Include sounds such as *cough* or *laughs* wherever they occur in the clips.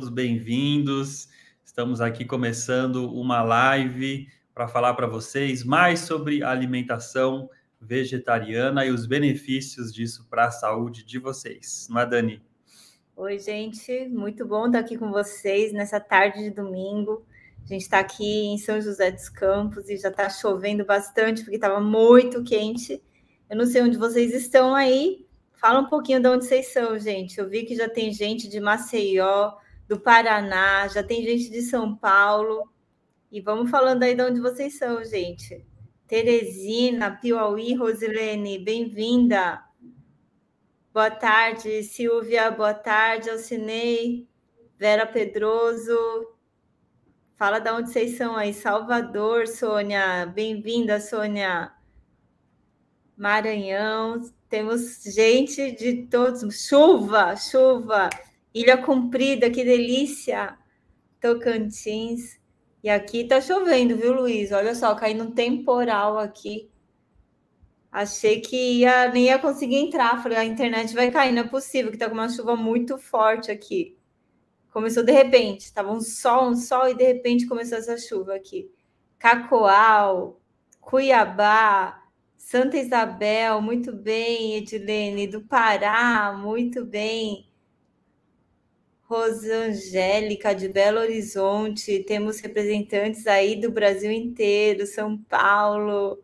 todos bem-vindos. Estamos aqui começando uma live para falar para vocês mais sobre alimentação vegetariana e os benefícios disso para a saúde de vocês. Não é, Dani? Oi, gente, muito bom estar aqui com vocês nessa tarde de domingo. A gente está aqui em São José dos Campos e já está chovendo bastante porque estava muito quente. Eu não sei onde vocês estão aí, Fala um pouquinho de onde vocês são, gente. Eu vi que já tem gente de Maceió, do Paraná, já tem gente de São Paulo. E vamos falando aí de onde vocês são, gente. Teresina, Piauí, Rosilene, bem-vinda. Boa tarde, Silvia. Boa tarde, Alcinei. Vera Pedroso. Fala de onde vocês são aí. Salvador, Sônia. Bem-vinda, Sônia. Maranhão, temos gente de todos. Chuva, chuva. Ilha Comprida, que delícia. Tocantins. E aqui tá chovendo, viu, Luiz? Olha só, caindo um temporal aqui. Achei que ia, nem ia conseguir entrar. Falei, a internet vai cair, não é possível, que tá com uma chuva muito forte aqui. Começou de repente, estava um sol, um sol, e de repente começou essa chuva aqui. Cacoal, Cuiabá, Santa Isabel, muito bem, Edilene, do Pará, muito bem. Rosangélica, de Belo Horizonte, temos representantes aí do Brasil inteiro, São Paulo,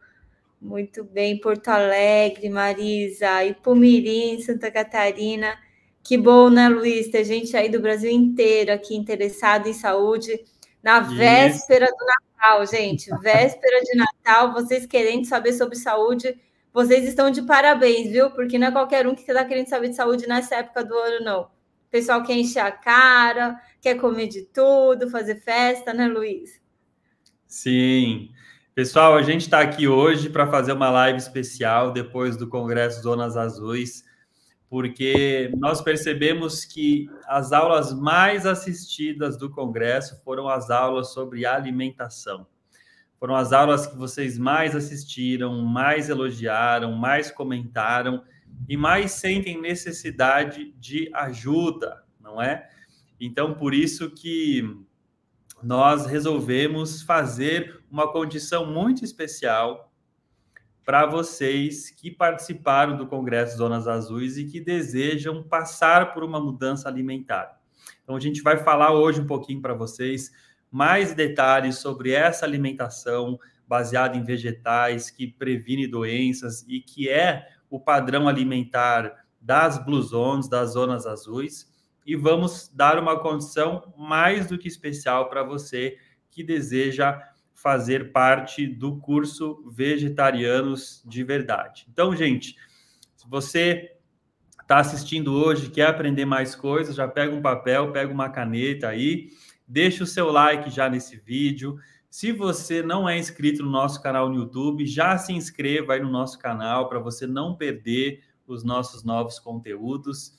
muito bem, Porto Alegre, Marisa, Ipumirim, Santa Catarina. Que bom, né, Luiz, ter gente aí do Brasil inteiro aqui interessado em saúde na véspera do Natal Natal, gente. *laughs* Véspera de Natal, vocês querendo saber sobre saúde, vocês estão de parabéns, viu? Porque não é qualquer um que está querendo saber de saúde nessa época do ano, não. Pessoal quer encher a cara, quer comer de tudo, fazer festa, né, Luiz? Sim. Pessoal, a gente está aqui hoje para fazer uma live especial depois do Congresso Zonas Azuis, porque nós percebemos que as aulas mais assistidas do Congresso foram as aulas sobre alimentação. Foram as aulas que vocês mais assistiram, mais elogiaram, mais comentaram e mais sentem necessidade de ajuda, não é? Então, por isso que nós resolvemos fazer uma condição muito especial para vocês que participaram do Congresso Zonas Azuis e que desejam passar por uma mudança alimentar. Então, a gente vai falar hoje um pouquinho para vocês mais detalhes sobre essa alimentação baseada em vegetais que previne doenças e que é o padrão alimentar das Blue Zones, das Zonas Azuis. E vamos dar uma condição mais do que especial para você que deseja fazer parte do curso Vegetarianos de Verdade. Então, gente, se você está assistindo hoje, quer aprender mais coisas, já pega um papel, pega uma caneta aí, deixa o seu like já nesse vídeo. Se você não é inscrito no nosso canal no YouTube, já se inscreva aí no nosso canal para você não perder os nossos novos conteúdos.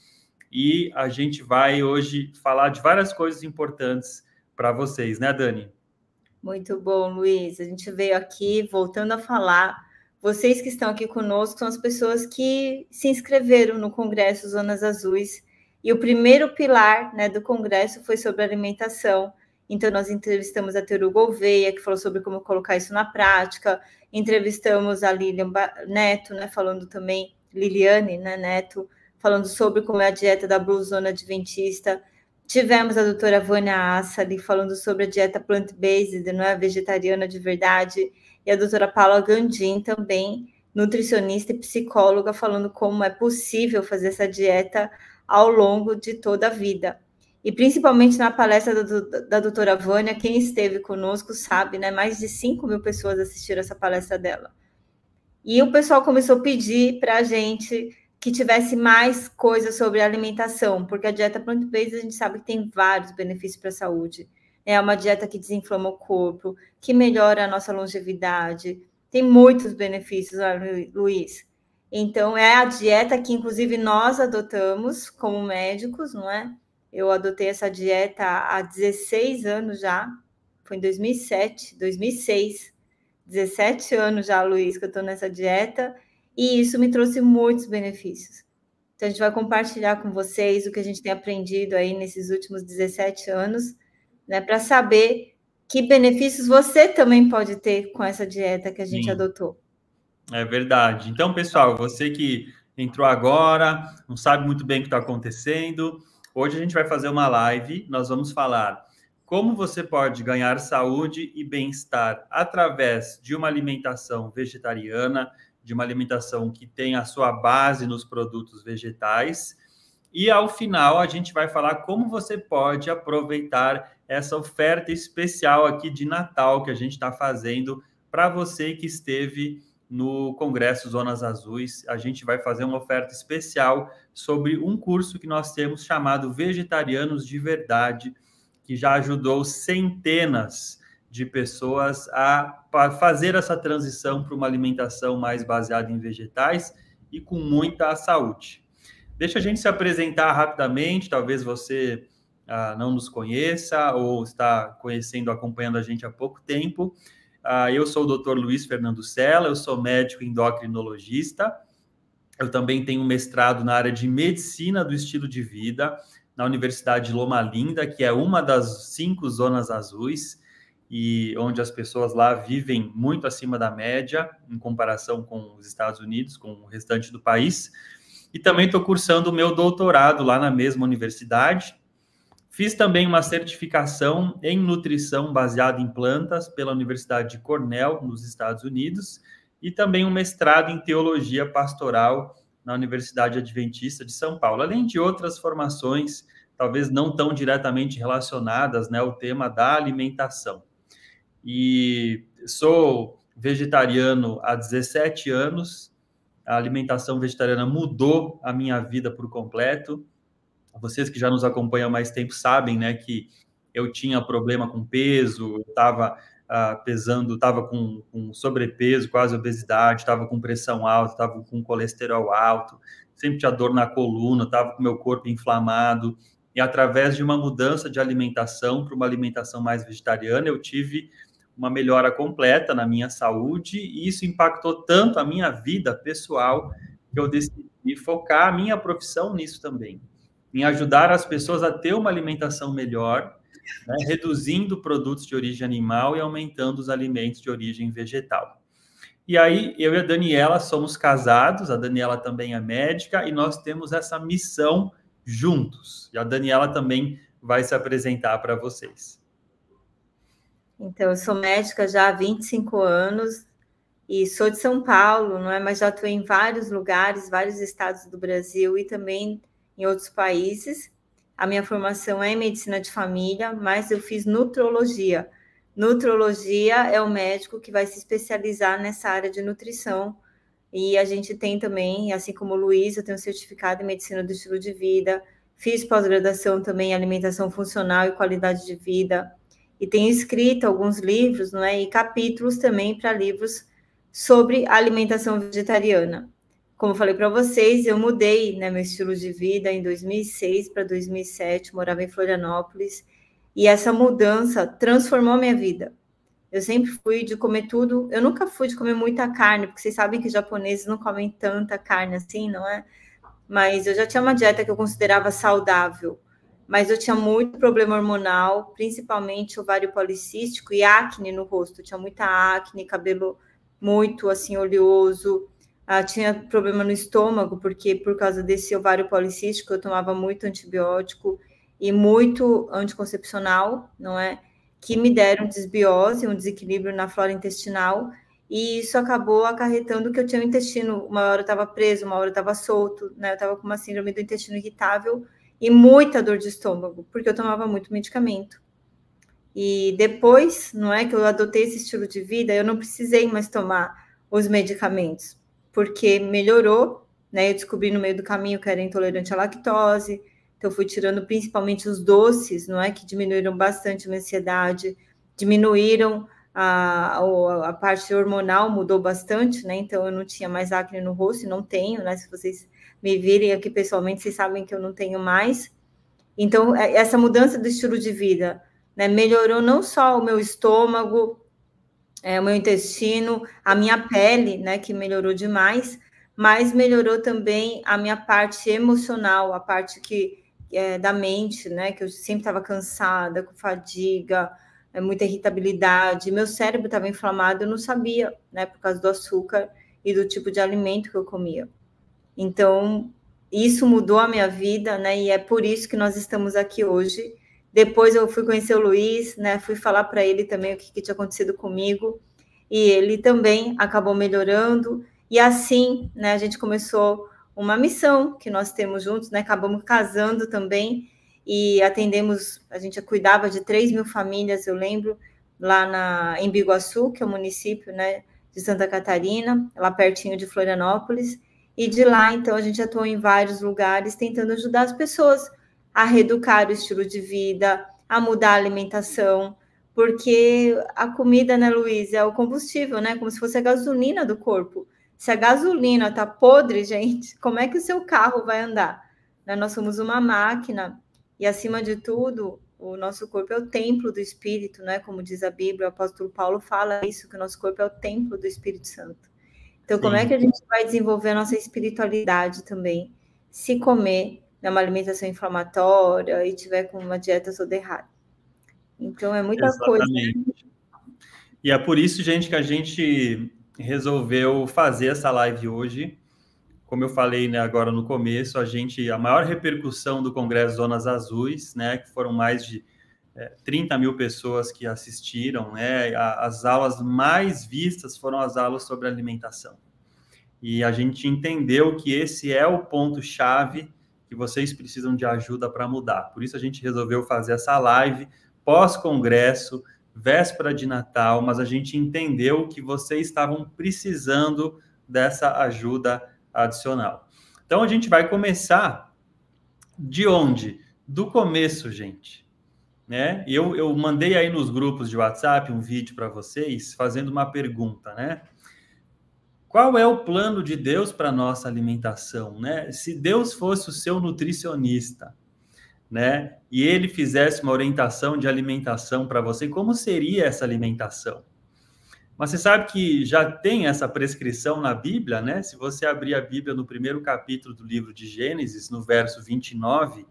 E a gente vai hoje falar de várias coisas importantes para vocês, né, Dani? Muito bom, Luiz. A gente veio aqui voltando a falar. Vocês que estão aqui conosco são as pessoas que se inscreveram no Congresso Zonas Azuis. E o primeiro pilar né, do Congresso foi sobre alimentação. Então, nós entrevistamos a Teru Gouveia, que falou sobre como colocar isso na prática. Entrevistamos a Lilian Neto, né, falando também, Liliane né, Neto, falando sobre como é a dieta da Blue Zona Adventista. Tivemos a doutora Vânia Assali falando sobre a dieta plant-based, não é vegetariana de verdade, e a doutora Paula Gandim também, nutricionista e psicóloga, falando como é possível fazer essa dieta ao longo de toda a vida. E principalmente na palestra do, da doutora Vânia, quem esteve conosco sabe, né? Mais de 5 mil pessoas assistiram essa palestra dela. E o pessoal começou a pedir para a gente que tivesse mais coisas sobre alimentação, porque a dieta plant-based a gente sabe que tem vários benefícios para a saúde. É uma dieta que desinflama o corpo, que melhora a nossa longevidade, tem muitos benefícios, Luiz. Então, é a dieta que, inclusive, nós adotamos como médicos, não é? Eu adotei essa dieta há 16 anos já, foi em 2007, 2006. 17 anos já, Luiz, que eu estou nessa dieta, e isso me trouxe muitos benefícios. Então, a gente vai compartilhar com vocês o que a gente tem aprendido aí nesses últimos 17 anos, né, para saber que benefícios você também pode ter com essa dieta que a gente Sim. adotou. É verdade. Então, pessoal, você que entrou agora, não sabe muito bem o que está acontecendo, hoje a gente vai fazer uma live, nós vamos falar como você pode ganhar saúde e bem-estar através de uma alimentação vegetariana, de uma alimentação que tem a sua base nos produtos vegetais. E ao final a gente vai falar como você pode aproveitar essa oferta especial aqui de Natal que a gente está fazendo para você que esteve no Congresso Zonas Azuis. A gente vai fazer uma oferta especial sobre um curso que nós temos chamado Vegetarianos de Verdade, que já ajudou centenas de pessoas a fazer essa transição para uma alimentação mais baseada em vegetais e com muita saúde. Deixa a gente se apresentar rapidamente, talvez você ah, não nos conheça ou está conhecendo, acompanhando a gente há pouco tempo. Ah, eu sou o Dr. Luiz Fernando Sela, eu sou médico endocrinologista. Eu também tenho um mestrado na área de medicina do estilo de vida na Universidade de Loma Linda, que é uma das cinco zonas azuis e onde as pessoas lá vivem muito acima da média em comparação com os Estados Unidos, com o restante do país. E também estou cursando o meu doutorado lá na mesma universidade. Fiz também uma certificação em nutrição baseada em plantas pela Universidade de Cornell, nos Estados Unidos, e também um mestrado em teologia pastoral na Universidade Adventista de São Paulo, além de outras formações, talvez não tão diretamente relacionadas né, ao tema da alimentação e sou vegetariano há 17 anos. A alimentação vegetariana mudou a minha vida por completo. Vocês que já nos acompanham há mais tempo sabem, né, que eu tinha problema com peso, estava uh, pesando, estava com, com, sobrepeso, quase obesidade, estava com pressão alta, estava com colesterol alto, sempre tinha dor na coluna, estava com meu corpo inflamado. E através de uma mudança de alimentação para uma alimentação mais vegetariana, eu tive uma melhora completa na minha saúde e isso impactou tanto a minha vida pessoal que eu decidi focar a minha profissão nisso também, em ajudar as pessoas a ter uma alimentação melhor, né, reduzindo produtos de origem animal e aumentando os alimentos de origem vegetal. E aí, eu e a Daniela somos casados, a Daniela também é médica, e nós temos essa missão juntos. E a Daniela também vai se apresentar para vocês. Então, eu sou médica já há 25 anos e sou de São Paulo, não é? Mas já estou em vários lugares, vários estados do Brasil e também em outros países. A minha formação é em medicina de família, mas eu fiz nutrologia. Nutrologia é o médico que vai se especializar nessa área de nutrição. E a gente tem também, assim como o Luiz, eu tenho certificado em medicina do estilo de vida, fiz pós-graduação também em alimentação funcional e qualidade de vida e tenho escrito alguns livros, não é? E capítulos também para livros sobre alimentação vegetariana. Como falei para vocês, eu mudei né, meu estilo de vida em 2006 para 2007, morava em Florianópolis, e essa mudança transformou minha vida. Eu sempre fui de comer tudo, eu nunca fui de comer muita carne, porque vocês sabem que japoneses não comem tanta carne assim, não é? Mas eu já tinha uma dieta que eu considerava saudável mas eu tinha muito problema hormonal, principalmente ovário policístico e acne no rosto. Eu tinha muita acne, cabelo muito assim oleoso. Ah, tinha problema no estômago, porque por causa desse ovário policístico eu tomava muito antibiótico e muito anticoncepcional, não é? Que me deram desbiose, um desequilíbrio na flora intestinal, e isso acabou acarretando que eu tinha um intestino, uma hora estava preso, uma hora estava solto, né? Eu estava com uma síndrome do intestino irritável e muita dor de estômago, porque eu tomava muito medicamento. E depois, não é que eu adotei esse estilo de vida, eu não precisei mais tomar os medicamentos, porque melhorou, né? Eu descobri no meio do caminho que era intolerante à lactose, então fui tirando principalmente os doces, não é que diminuíram bastante a minha ansiedade, diminuíram a, a, a parte hormonal mudou bastante, né? Então eu não tinha mais acne no rosto, não tenho, né? Se vocês me virem aqui pessoalmente, vocês sabem que eu não tenho mais. Então, é, essa mudança do estilo de vida né, melhorou não só o meu estômago, é, o meu intestino, a minha pele, né, que melhorou demais, mas melhorou também a minha parte emocional, a parte que é, da mente, né? Que eu sempre estava cansada, com fadiga, é, muita irritabilidade. Meu cérebro estava inflamado, eu não sabia, né? Por causa do açúcar e do tipo de alimento que eu comia. Então, isso mudou a minha vida, né? E é por isso que nós estamos aqui hoje. Depois eu fui conhecer o Luiz, né? Fui falar para ele também o que, que tinha acontecido comigo. E ele também acabou melhorando. E assim, né, a gente começou uma missão que nós temos juntos, né? Acabamos casando também e atendemos, a gente cuidava de 3 mil famílias, eu lembro, lá na, em Biguaçu, que é o município né, de Santa Catarina, lá pertinho de Florianópolis. E de lá, então, a gente atuou em vários lugares tentando ajudar as pessoas a reeducar o estilo de vida, a mudar a alimentação, porque a comida, né, Luiz, é o combustível, né? Como se fosse a gasolina do corpo. Se a gasolina tá podre, gente, *laughs* como é que o seu carro vai andar? Né? Nós somos uma máquina e, acima de tudo, o nosso corpo é o templo do Espírito, né? Como diz a Bíblia, o apóstolo Paulo fala isso, que o nosso corpo é o templo do Espírito Santo. Então, Sim. como é que a gente vai desenvolver a nossa espiritualidade também? Se comer né, uma alimentação inflamatória e tiver com uma dieta toda errada. Então, é muita Exatamente. coisa. E é por isso, gente, que a gente resolveu fazer essa live hoje. Como eu falei né, agora no começo, a gente a maior repercussão do Congresso Zonas Azuis, né, que foram mais de é, 30 mil pessoas que assistiram, né, as aulas mais vistas foram as aulas sobre alimentação. E a gente entendeu que esse é o ponto chave que vocês precisam de ajuda para mudar. Por isso a gente resolveu fazer essa live pós-congresso véspera de Natal, mas a gente entendeu que vocês estavam precisando dessa ajuda adicional. Então a gente vai começar de onde? Do começo, gente. Né? Eu, eu mandei aí nos grupos de WhatsApp um vídeo para vocês fazendo uma pergunta, né? Qual é o plano de Deus para nossa alimentação, né? Se Deus fosse o seu nutricionista, né? E ele fizesse uma orientação de alimentação para você, como seria essa alimentação? Mas você sabe que já tem essa prescrição na Bíblia, né? Se você abrir a Bíblia no primeiro capítulo do livro de Gênesis, no verso 29,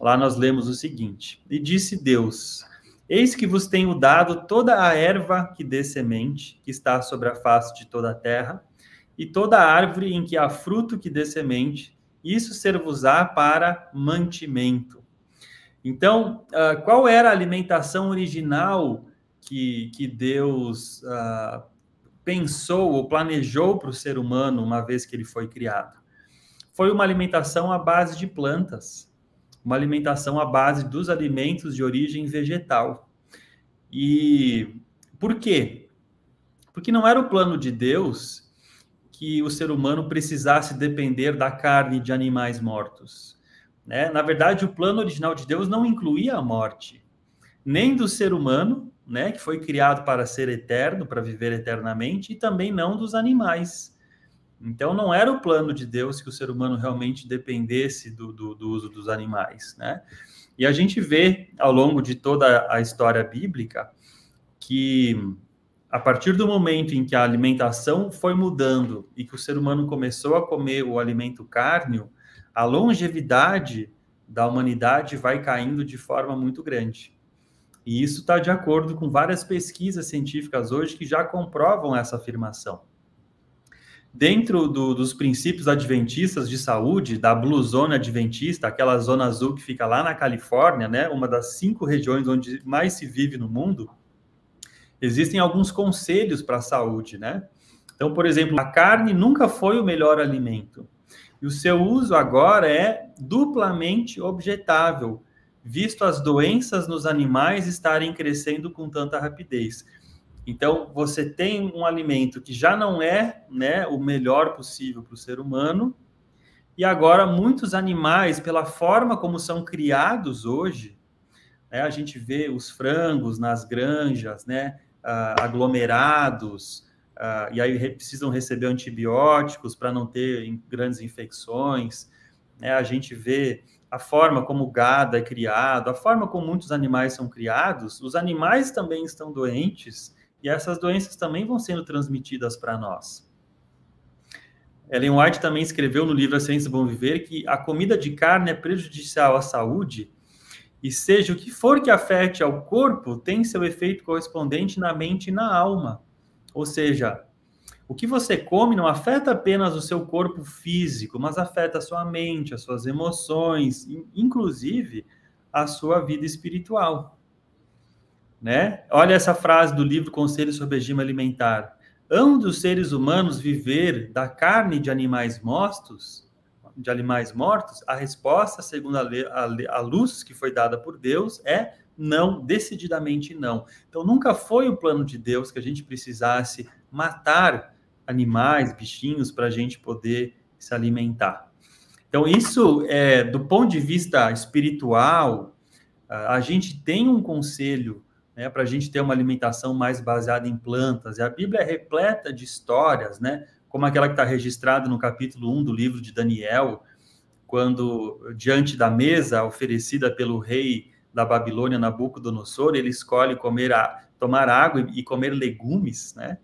lá nós lemos o seguinte: E disse Deus: Eis que vos tenho dado toda a erva que dê semente, que está sobre a face de toda a terra, e toda árvore em que há fruto que dê semente, isso ser-vos-á para mantimento. Então, uh, qual era a alimentação original que, que Deus uh, pensou ou planejou para o ser humano uma vez que ele foi criado? Foi uma alimentação à base de plantas, uma alimentação à base dos alimentos de origem vegetal. E por quê? Porque não era o plano de Deus que o ser humano precisasse depender da carne de animais mortos. Né? Na verdade, o plano original de Deus não incluía a morte, nem do ser humano, né, que foi criado para ser eterno, para viver eternamente, e também não dos animais. Então, não era o plano de Deus que o ser humano realmente dependesse do, do, do uso dos animais. Né? E a gente vê ao longo de toda a história bíblica que a partir do momento em que a alimentação foi mudando e que o ser humano começou a comer o alimento cárneo, a longevidade da humanidade vai caindo de forma muito grande. E isso está de acordo com várias pesquisas científicas hoje que já comprovam essa afirmação. Dentro do, dos princípios adventistas de saúde, da Blue Zone Adventista, aquela zona azul que fica lá na Califórnia, né, uma das cinco regiões onde mais se vive no mundo, existem alguns conselhos para a saúde, né? Então, por exemplo, a carne nunca foi o melhor alimento. E o seu uso agora é duplamente objetável, visto as doenças nos animais estarem crescendo com tanta rapidez. Então, você tem um alimento que já não é né, o melhor possível para o ser humano, e agora muitos animais, pela forma como são criados hoje, né, a gente vê os frangos nas granjas, né, aglomerados, e aí precisam receber antibióticos para não ter grandes infecções. Né? A gente vê a forma como o gado é criado, a forma como muitos animais são criados, os animais também estão doentes e essas doenças também vão sendo transmitidas para nós. Ellen White também escreveu no livro A Ciência do Bom Viver que a comida de carne é prejudicial à saúde e seja o que for que afete ao corpo, tem seu efeito correspondente na mente e na alma. Ou seja, o que você come não afeta apenas o seu corpo físico, mas afeta a sua mente, as suas emoções, inclusive a sua vida espiritual. Né? Olha essa frase do livro Conselho sobre Regime Alimentar. Hão dos seres humanos viver da carne de animais mortos? De animais mortos? A resposta, segundo a, a, a luz que foi dada por Deus, é não, decididamente não. Então, nunca foi o plano de Deus que a gente precisasse matar animais, bichinhos, para a gente poder se alimentar. Então, isso, é, do ponto de vista espiritual, a gente tem um conselho né, para a gente ter uma alimentação mais baseada em plantas. E a Bíblia é repleta de histórias, né, como aquela que está registrada no capítulo 1 do livro de Daniel, quando, diante da mesa oferecida pelo rei da Babilônia, Nabucodonosor, ele escolhe comer a, tomar água e comer legumes, né?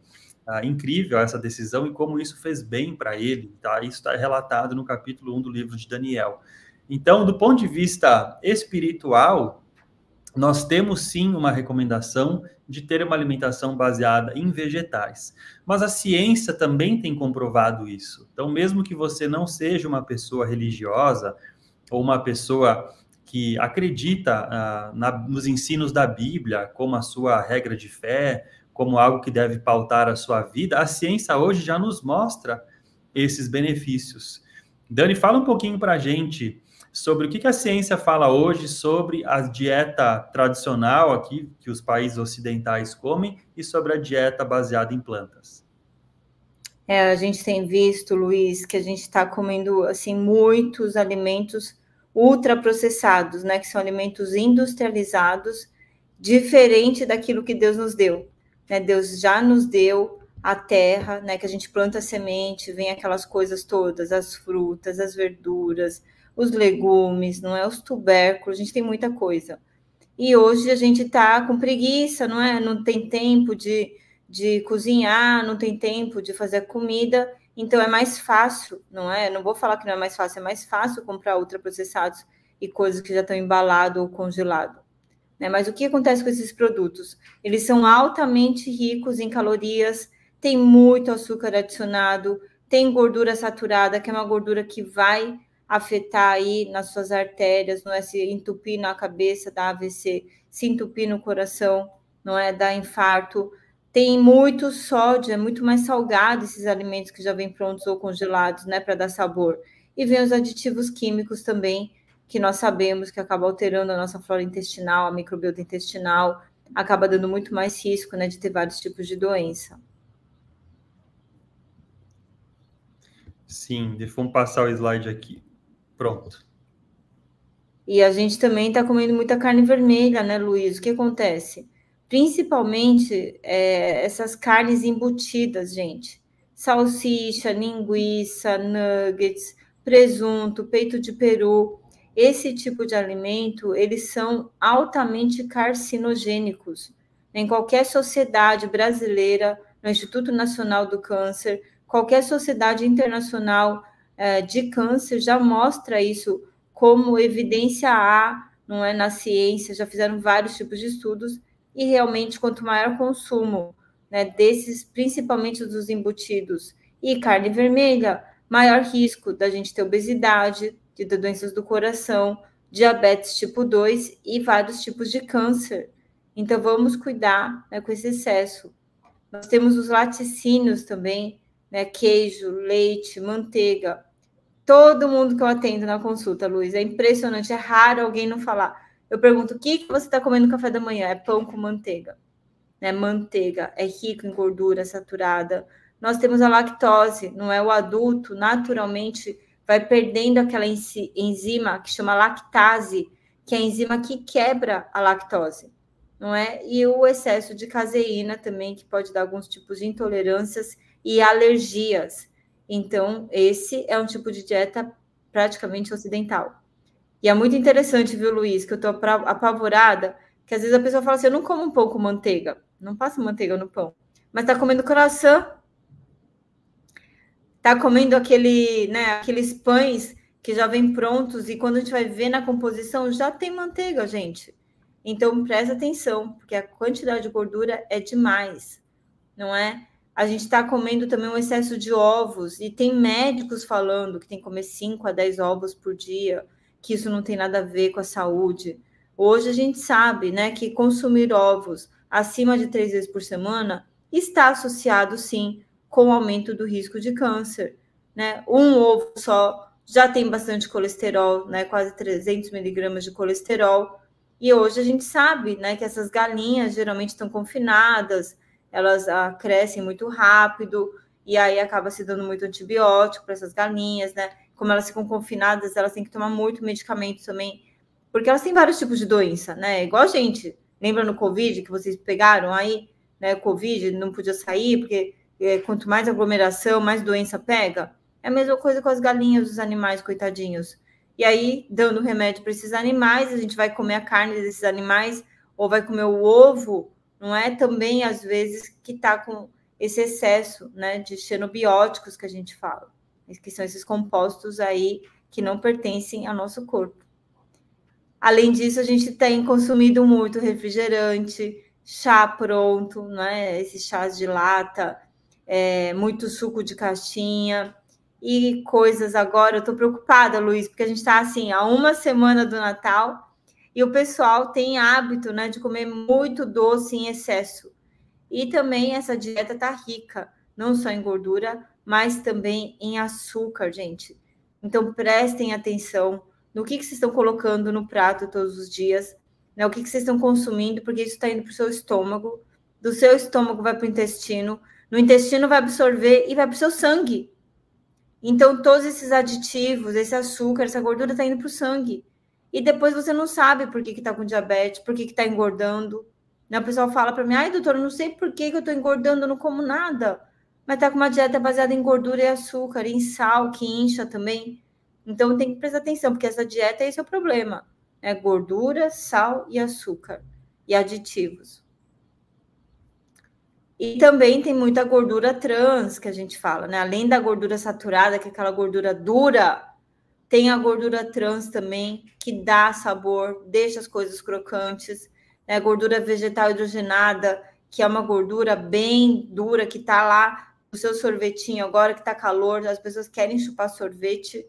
Ah, incrível essa decisão e como isso fez bem para ele, tá? Isso está relatado no capítulo 1 do livro de Daniel. Então, do ponto de vista espiritual, nós temos sim uma recomendação de ter uma alimentação baseada em vegetais. Mas a ciência também tem comprovado isso. Então, mesmo que você não seja uma pessoa religiosa ou uma pessoa que acredita uh, na, nos ensinos da Bíblia como a sua regra de fé, como algo que deve pautar a sua vida, a ciência hoje já nos mostra esses benefícios. Dani, fala um pouquinho para a gente sobre o que, a ciência fala hoje sobre a dieta tradicional aqui que os países ocidentais comem e sobre a dieta baseada em plantas. É, a gente tem visto, Luiz, que a gente está comendo assim muitos alimentos ultraprocessados, né, que são alimentos industrializados, diferente daquilo que Deus nos deu. Né? Deus já nos deu a terra, né, que a gente planta a semente, vem aquelas coisas todas, as frutas, as verduras, os legumes, não é? Os tubérculos, a gente tem muita coisa. E hoje a gente está com preguiça, não é? Não tem tempo de, de cozinhar, não tem tempo de fazer comida, então é mais fácil, não é? Não vou falar que não é mais fácil, é mais fácil comprar ultraprocessados e coisas que já estão embalado ou congelado. Né? Mas o que acontece com esses produtos? Eles são altamente ricos em calorias, tem muito açúcar adicionado, tem gordura saturada, que é uma gordura que vai afetar aí nas suas artérias, não é se entupir na cabeça, da AVC, se entupir no coração, não é dar infarto. Tem muito sódio, é muito mais salgado esses alimentos que já vêm prontos ou congelados, né, para dar sabor. E vem os aditivos químicos também, que nós sabemos que acaba alterando a nossa flora intestinal, a microbiota intestinal, acaba dando muito mais risco, né, de ter vários tipos de doença. Sim, vamos passar o slide aqui. Pronto. E a gente também está comendo muita carne vermelha, né, Luiz? O que acontece? Principalmente é, essas carnes embutidas, gente. Salsicha, linguiça, nuggets, presunto, peito de peru. Esse tipo de alimento, eles são altamente carcinogênicos. Em qualquer sociedade brasileira, no Instituto Nacional do Câncer, qualquer sociedade internacional de câncer já mostra isso como evidência A, não é na ciência, já fizeram vários tipos de estudos e realmente quanto maior o consumo, né, desses, principalmente dos embutidos e carne vermelha, maior risco da gente ter obesidade, de ter doenças do coração, diabetes tipo 2 e vários tipos de câncer. Então vamos cuidar né, com esse excesso. Nós temos os laticínios também, né, queijo, leite, manteiga. Todo mundo que eu atendo na consulta, Luiz, é impressionante, é raro alguém não falar. Eu pergunto, o que, que você está comendo no café da manhã? É pão com manteiga. Né? Manteiga é rico em gordura saturada. Nós temos a lactose, não é? O adulto naturalmente vai perdendo aquela enzima que chama lactase, que é a enzima que quebra a lactose, não é? E o excesso de caseína também, que pode dar alguns tipos de intolerâncias e alergias. Então, esse é um tipo de dieta praticamente ocidental. E é muito interessante, viu, Luiz, que eu tô apavorada, que às vezes a pessoa fala assim: eu não como um pão com manteiga, não passa manteiga no pão, mas tá comendo croissant. tá comendo aquele, né, aqueles pães que já vêm prontos e quando a gente vai ver na composição já tem manteiga, gente. Então presta atenção, porque a quantidade de gordura é demais, não é? A gente está comendo também um excesso de ovos, e tem médicos falando que tem que comer 5 a 10 ovos por dia, que isso não tem nada a ver com a saúde. Hoje a gente sabe né, que consumir ovos acima de três vezes por semana está associado, sim, com o aumento do risco de câncer. Né? Um ovo só já tem bastante colesterol, né? quase 300 miligramas de colesterol. E hoje a gente sabe né, que essas galinhas geralmente estão confinadas, elas ah, crescem muito rápido e aí acaba se dando muito antibiótico para essas galinhas, né? Como elas ficam confinadas, elas têm que tomar muito medicamento também, porque elas têm vários tipos de doença, né? Igual a gente. Lembra no Covid que vocês pegaram aí, né? Covid, não podia sair, porque é, quanto mais aglomeração, mais doença pega. É a mesma coisa com as galinhas, os animais, coitadinhos. E aí, dando remédio para esses animais, a gente vai comer a carne desses animais, ou vai comer o ovo não é também, às vezes, que está com esse excesso né, de xenobióticos que a gente fala, que são esses compostos aí que não pertencem ao nosso corpo. Além disso, a gente tem consumido muito refrigerante, chá pronto, né? Esses chás de lata, é, muito suco de caixinha e coisas agora. Eu estou preocupada, Luiz, porque a gente está assim, há uma semana do Natal e o pessoal tem hábito né, de comer muito doce em excesso. E também essa dieta tá rica, não só em gordura, mas também em açúcar, gente. Então prestem atenção no que, que vocês estão colocando no prato todos os dias, né? O que, que vocês estão consumindo, porque isso está indo para o seu estômago, do seu estômago vai para o intestino, no intestino vai absorver e vai para o seu sangue. Então, todos esses aditivos, esse açúcar, essa gordura está indo para o sangue e depois você não sabe por que está com diabetes, por que está engordando. Né? O pessoal fala para mim, ai, doutor, eu não sei por que, que eu estou engordando, eu não como nada. Mas está com uma dieta baseada em gordura e açúcar, em sal, que incha também. Então tem que prestar atenção, porque essa dieta, esse é o problema. É gordura, sal e açúcar. E aditivos. E também tem muita gordura trans que a gente fala, né? Além da gordura saturada, que é aquela gordura dura, tem a gordura trans também, que dá sabor, deixa as coisas crocantes. Né? Gordura vegetal hidrogenada, que é uma gordura bem dura, que está lá no seu sorvetinho, agora que está calor, as pessoas querem chupar sorvete.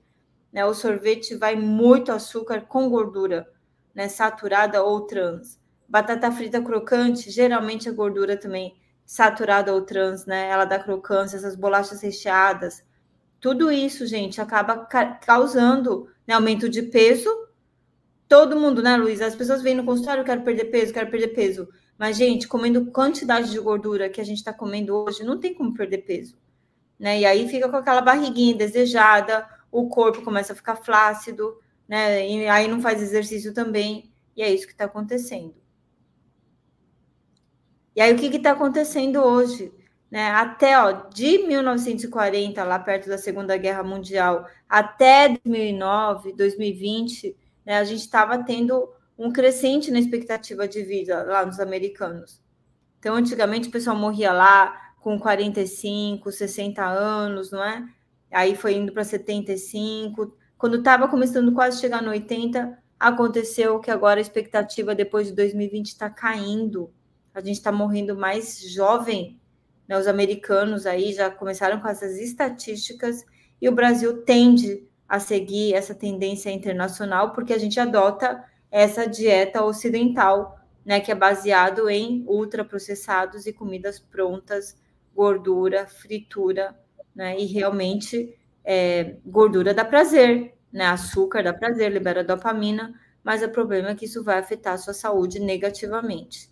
Né? O sorvete vai muito açúcar com gordura, né? saturada ou trans. Batata frita crocante, geralmente a gordura também saturada ou trans, né? Ela dá crocância, essas bolachas recheadas, tudo isso, gente, acaba causando né, aumento de peso. Todo mundo, né, Luiz? As pessoas vêm no consultório, eu quero perder peso, quero perder peso. Mas, gente, comendo quantidade de gordura que a gente está comendo hoje, não tem como perder peso. Né? E aí fica com aquela barriguinha desejada, o corpo começa a ficar flácido, né? E aí não faz exercício também. E é isso que está acontecendo. E aí, o que está acontecendo hoje? Né, até ó, de 1940, lá perto da Segunda Guerra Mundial, até 2009, 2020, né, a gente estava tendo um crescente na expectativa de vida lá nos americanos. Então, antigamente, o pessoal morria lá com 45, 60 anos, não é? Aí foi indo para 75. Quando estava começando quase a chegar no 80, aconteceu que agora a expectativa depois de 2020 está caindo. A gente está morrendo mais jovem né, os americanos aí já começaram com essas estatísticas e o Brasil tende a seguir essa tendência internacional porque a gente adota essa dieta ocidental, né, que é baseado em ultraprocessados e comidas prontas, gordura, fritura, né, e realmente é, gordura dá prazer, né, açúcar dá prazer, libera dopamina, mas o problema é que isso vai afetar a sua saúde negativamente.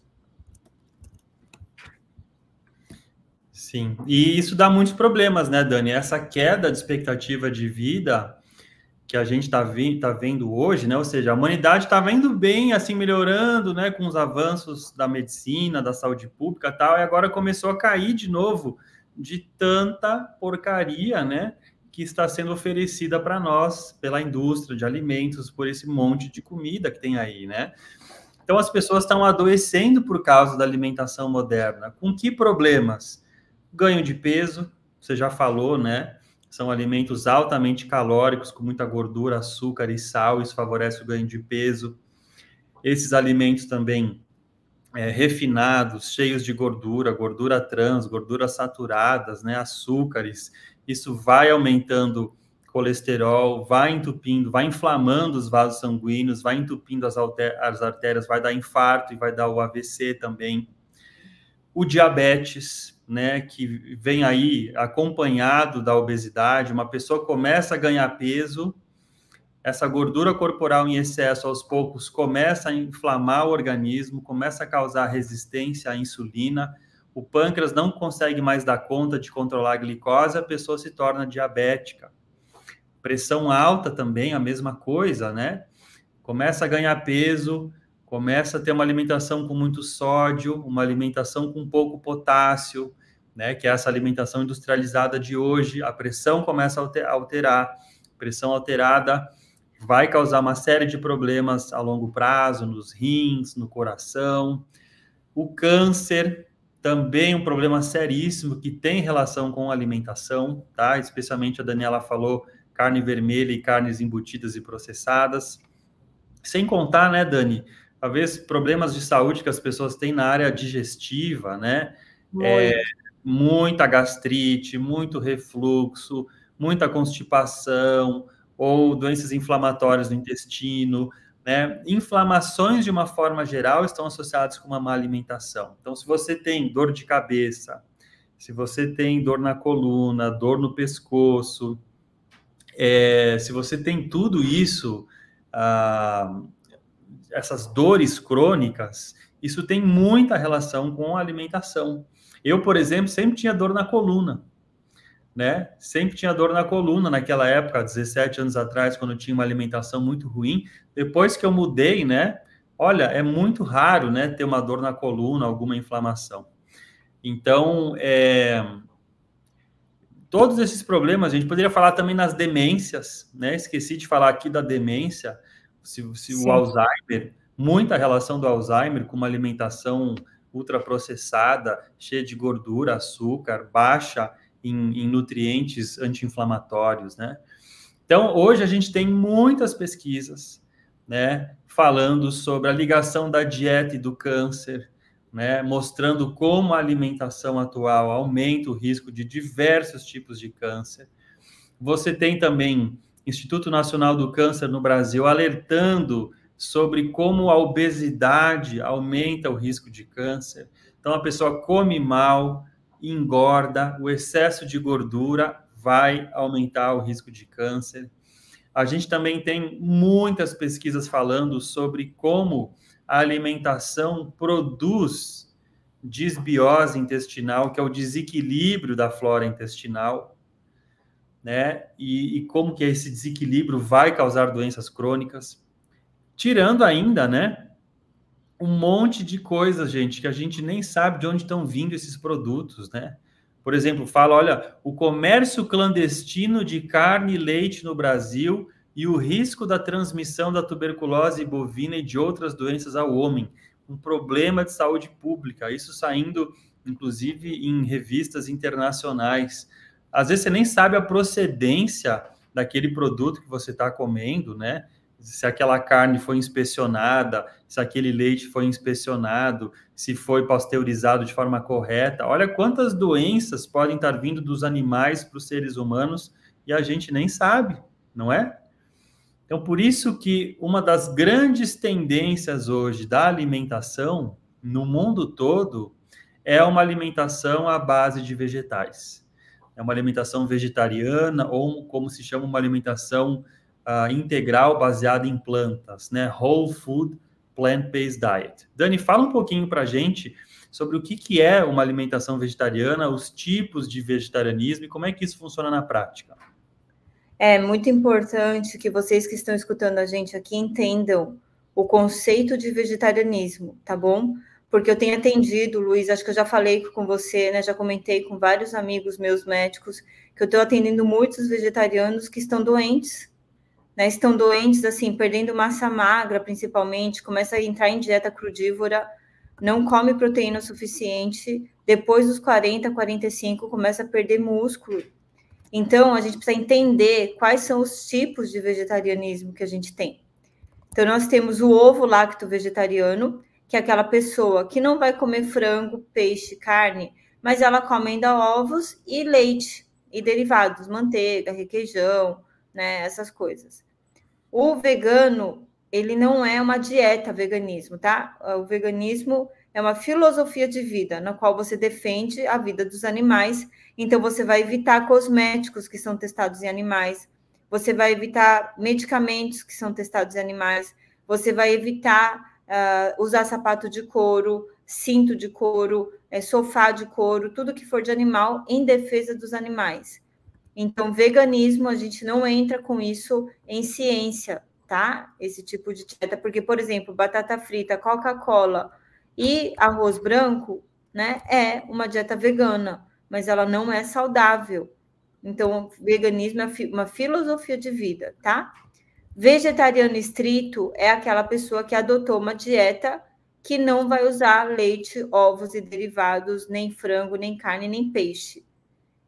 Sim, e isso dá muitos problemas, né, Dani? Essa queda de expectativa de vida que a gente está vi tá vendo hoje, né? Ou seja, a humanidade está vendo bem, assim, melhorando, né, com os avanços da medicina, da saúde pública tal, e agora começou a cair de novo de tanta porcaria, né, que está sendo oferecida para nós pela indústria de alimentos, por esse monte de comida que tem aí, né? Então as pessoas estão adoecendo por causa da alimentação moderna. Com que problemas? Ganho de peso, você já falou, né? são alimentos altamente calóricos, com muita gordura, açúcar e sal, isso favorece o ganho de peso. Esses alimentos também é, refinados, cheios de gordura, gordura trans, gorduras saturadas, né, açúcares, isso vai aumentando colesterol, vai entupindo, vai inflamando os vasos sanguíneos, vai entupindo as, as artérias, vai dar infarto e vai dar o AVC também. O diabetes, né, que vem aí acompanhado da obesidade, uma pessoa começa a ganhar peso, essa gordura corporal em excesso aos poucos começa a inflamar o organismo, começa a causar resistência à insulina, o pâncreas não consegue mais dar conta de controlar a glicose, a pessoa se torna diabética. Pressão alta também, a mesma coisa, né? Começa a ganhar peso, começa a ter uma alimentação com muito sódio, uma alimentação com pouco potássio, né? Que é essa alimentação industrializada de hoje, a pressão começa a alterar, pressão alterada vai causar uma série de problemas a longo prazo nos rins, no coração. O câncer também um problema seríssimo que tem relação com alimentação, tá? Especialmente a Daniela falou carne vermelha e carnes embutidas e processadas. Sem contar, né, Dani, talvez problemas de saúde que as pessoas têm na área digestiva, né? É, muita gastrite, muito refluxo, muita constipação ou doenças inflamatórias no intestino, né? Inflamações, de uma forma geral, estão associadas com uma má alimentação. Então, se você tem dor de cabeça, se você tem dor na coluna, dor no pescoço, é, se você tem tudo isso, ah, essas dores crônicas, isso tem muita relação com a alimentação. Eu, por exemplo, sempre tinha dor na coluna, né? Sempre tinha dor na coluna naquela época, 17 anos atrás, quando tinha uma alimentação muito ruim. Depois que eu mudei, né? Olha, é muito raro, né, ter uma dor na coluna, alguma inflamação. Então, é, todos esses problemas, a gente poderia falar também nas demências, né? Esqueci de falar aqui da demência, se, se o Alzheimer, muita relação do Alzheimer com uma alimentação ultraprocessada, cheia de gordura, açúcar, baixa em, em nutrientes anti-inflamatórios, né? Então, hoje a gente tem muitas pesquisas, né, falando sobre a ligação da dieta e do câncer, né, mostrando como a alimentação atual aumenta o risco de diversos tipos de câncer. Você tem também Instituto Nacional do Câncer no Brasil alertando sobre como a obesidade aumenta o risco de câncer. Então, a pessoa come mal, engorda, o excesso de gordura vai aumentar o risco de câncer. A gente também tem muitas pesquisas falando sobre como a alimentação produz disbiose intestinal, que é o desequilíbrio da flora intestinal, né? E, e como que esse desequilíbrio vai causar doenças crônicas, tirando ainda, né? um monte de coisas, gente, que a gente nem sabe de onde estão vindo esses produtos, né? Por exemplo, fala, olha, o comércio clandestino de carne e leite no Brasil e o risco da transmissão da tuberculose bovina e de outras doenças ao homem, um problema de saúde pública, isso saindo inclusive em revistas internacionais. Às vezes você nem sabe a procedência daquele produto que você está comendo, né? se aquela carne foi inspecionada, se aquele leite foi inspecionado, se foi pasteurizado de forma correta. Olha quantas doenças podem estar vindo dos animais para os seres humanos e a gente nem sabe, não é? Então, por isso que uma das grandes tendências hoje da alimentação no mundo todo é uma alimentação à base de vegetais. É uma alimentação vegetariana ou como se chama uma alimentação uh, integral baseada em plantas, né? Whole Food Plant-Based Diet. Dani, fala um pouquinho para a gente sobre o que, que é uma alimentação vegetariana, os tipos de vegetarianismo e como é que isso funciona na prática. É muito importante que vocês que estão escutando a gente aqui entendam o conceito de vegetarianismo, tá bom? Porque eu tenho atendido, Luiz, acho que eu já falei com você, né? Já comentei com vários amigos meus médicos que eu estou atendendo muitos vegetarianos que estão doentes né, estão doentes, assim, perdendo massa magra, principalmente, começa a entrar em dieta crudívora, não come proteína suficiente, depois dos 40, 45, começa a perder músculo. Então, a gente precisa entender quais são os tipos de vegetarianismo que a gente tem. Então, nós temos o ovo lacto vegetariano, que é aquela pessoa que não vai comer frango, peixe, carne, mas ela come ainda ovos e leite e derivados, manteiga, requeijão, né, essas coisas. O vegano, ele não é uma dieta veganismo, tá? O veganismo é uma filosofia de vida na qual você defende a vida dos animais, então você vai evitar cosméticos que são testados em animais, você vai evitar medicamentos que são testados em animais, você vai evitar uh, usar sapato de couro, cinto de couro, é, sofá de couro, tudo que for de animal em defesa dos animais. Então, veganismo, a gente não entra com isso em ciência, tá? Esse tipo de dieta, porque, por exemplo, batata frita, Coca-Cola e arroz branco, né, é uma dieta vegana, mas ela não é saudável. Então, veganismo é uma filosofia de vida, tá? Vegetariano estrito é aquela pessoa que adotou uma dieta que não vai usar leite, ovos e derivados, nem frango, nem carne, nem peixe.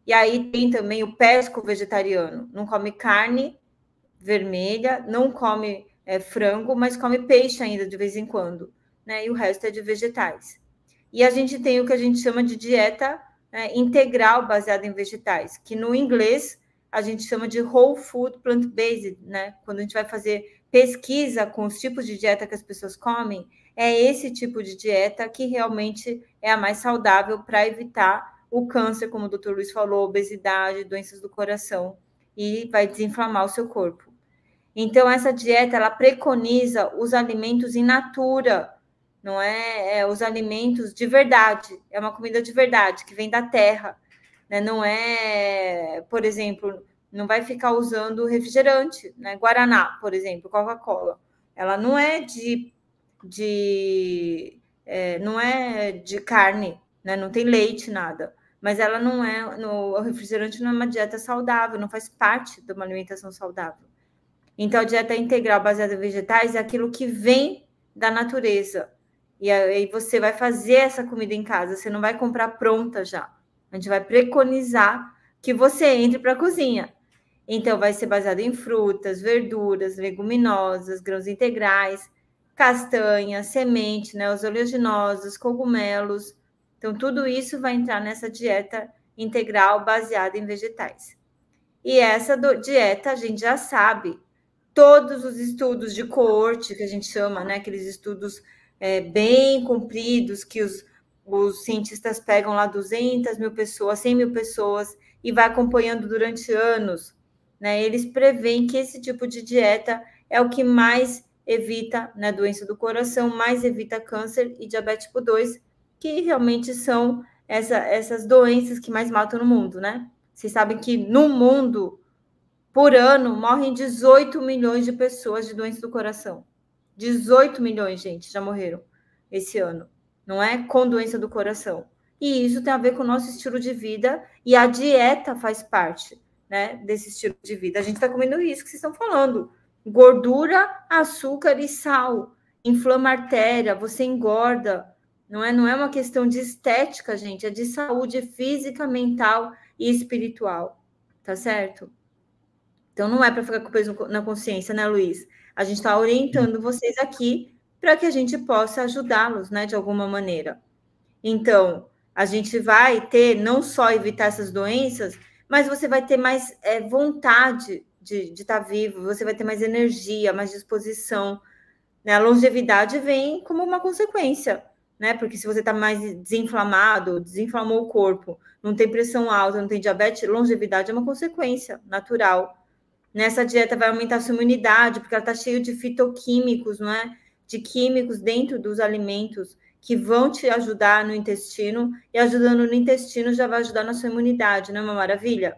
E aí tem também o pesco vegetariano, não come carne vermelha, não come é, frango, mas come peixe ainda de vez em quando, né? E o resto é de vegetais. E a gente tem o que a gente chama de dieta é, integral baseada em vegetais, que no inglês a gente chama de whole food plant-based, né? Quando a gente vai fazer pesquisa com os tipos de dieta que as pessoas comem, é esse tipo de dieta que realmente é a mais saudável para evitar o câncer, como o doutor Luiz falou, obesidade, doenças do coração, e vai desinflamar o seu corpo. Então, essa dieta, ela preconiza os alimentos in natura, não é, é os alimentos de verdade, é uma comida de verdade, que vem da terra, né? Não é, por exemplo, não vai ficar usando refrigerante, né? Guaraná, por exemplo, Coca-Cola. Ela não é de, de é, não é de carne, né? Não tem leite, nada. Mas ela não é, no, o refrigerante não é uma dieta saudável, não faz parte de uma alimentação saudável. Então, a dieta integral baseada em vegetais é aquilo que vem da natureza. E aí você vai fazer essa comida em casa, você não vai comprar pronta já. A gente vai preconizar que você entre para a cozinha. Então, vai ser baseado em frutas, verduras, leguminosas, grãos integrais, castanhas, semente, né, os oleaginosos, cogumelos. Então, tudo isso vai entrar nessa dieta integral baseada em vegetais. E essa do, dieta a gente já sabe, todos os estudos de coorte, que a gente chama, né, aqueles estudos é, bem compridos que os os cientistas pegam lá 200 mil pessoas, 100 mil pessoas e vai acompanhando durante anos. Né? Eles preveem que esse tipo de dieta é o que mais evita né, doença do coração, mais evita câncer e diabetes tipo 2, que realmente são essa, essas doenças que mais matam no mundo, né? Vocês sabem que no mundo, por ano, morrem 18 milhões de pessoas de doença do coração. 18 milhões, gente, já morreram esse ano não é? Com doença do coração. E isso tem a ver com o nosso estilo de vida e a dieta faz parte, né, desse estilo de vida. A gente está comendo isso que vocês estão falando: gordura, açúcar e sal. Inflama a artéria, você engorda. Não é, não é uma questão de estética, gente, é de saúde física, mental e espiritual. Tá certo? Então não é para ficar com peso na consciência, né, Luiz? A gente está orientando vocês aqui para que a gente possa ajudá-los, né, de alguma maneira. Então, a gente vai ter não só evitar essas doenças, mas você vai ter mais é, vontade de estar tá vivo, você vai ter mais energia, mais disposição. Né? A longevidade vem como uma consequência, né? Porque se você está mais desinflamado, desinflamou o corpo, não tem pressão alta, não tem diabetes, longevidade é uma consequência natural. Nessa dieta vai aumentar a sua imunidade, porque ela está cheia de fitoquímicos, não é? De químicos dentro dos alimentos que vão te ajudar no intestino, e ajudando no intestino já vai ajudar na sua imunidade, não é uma maravilha?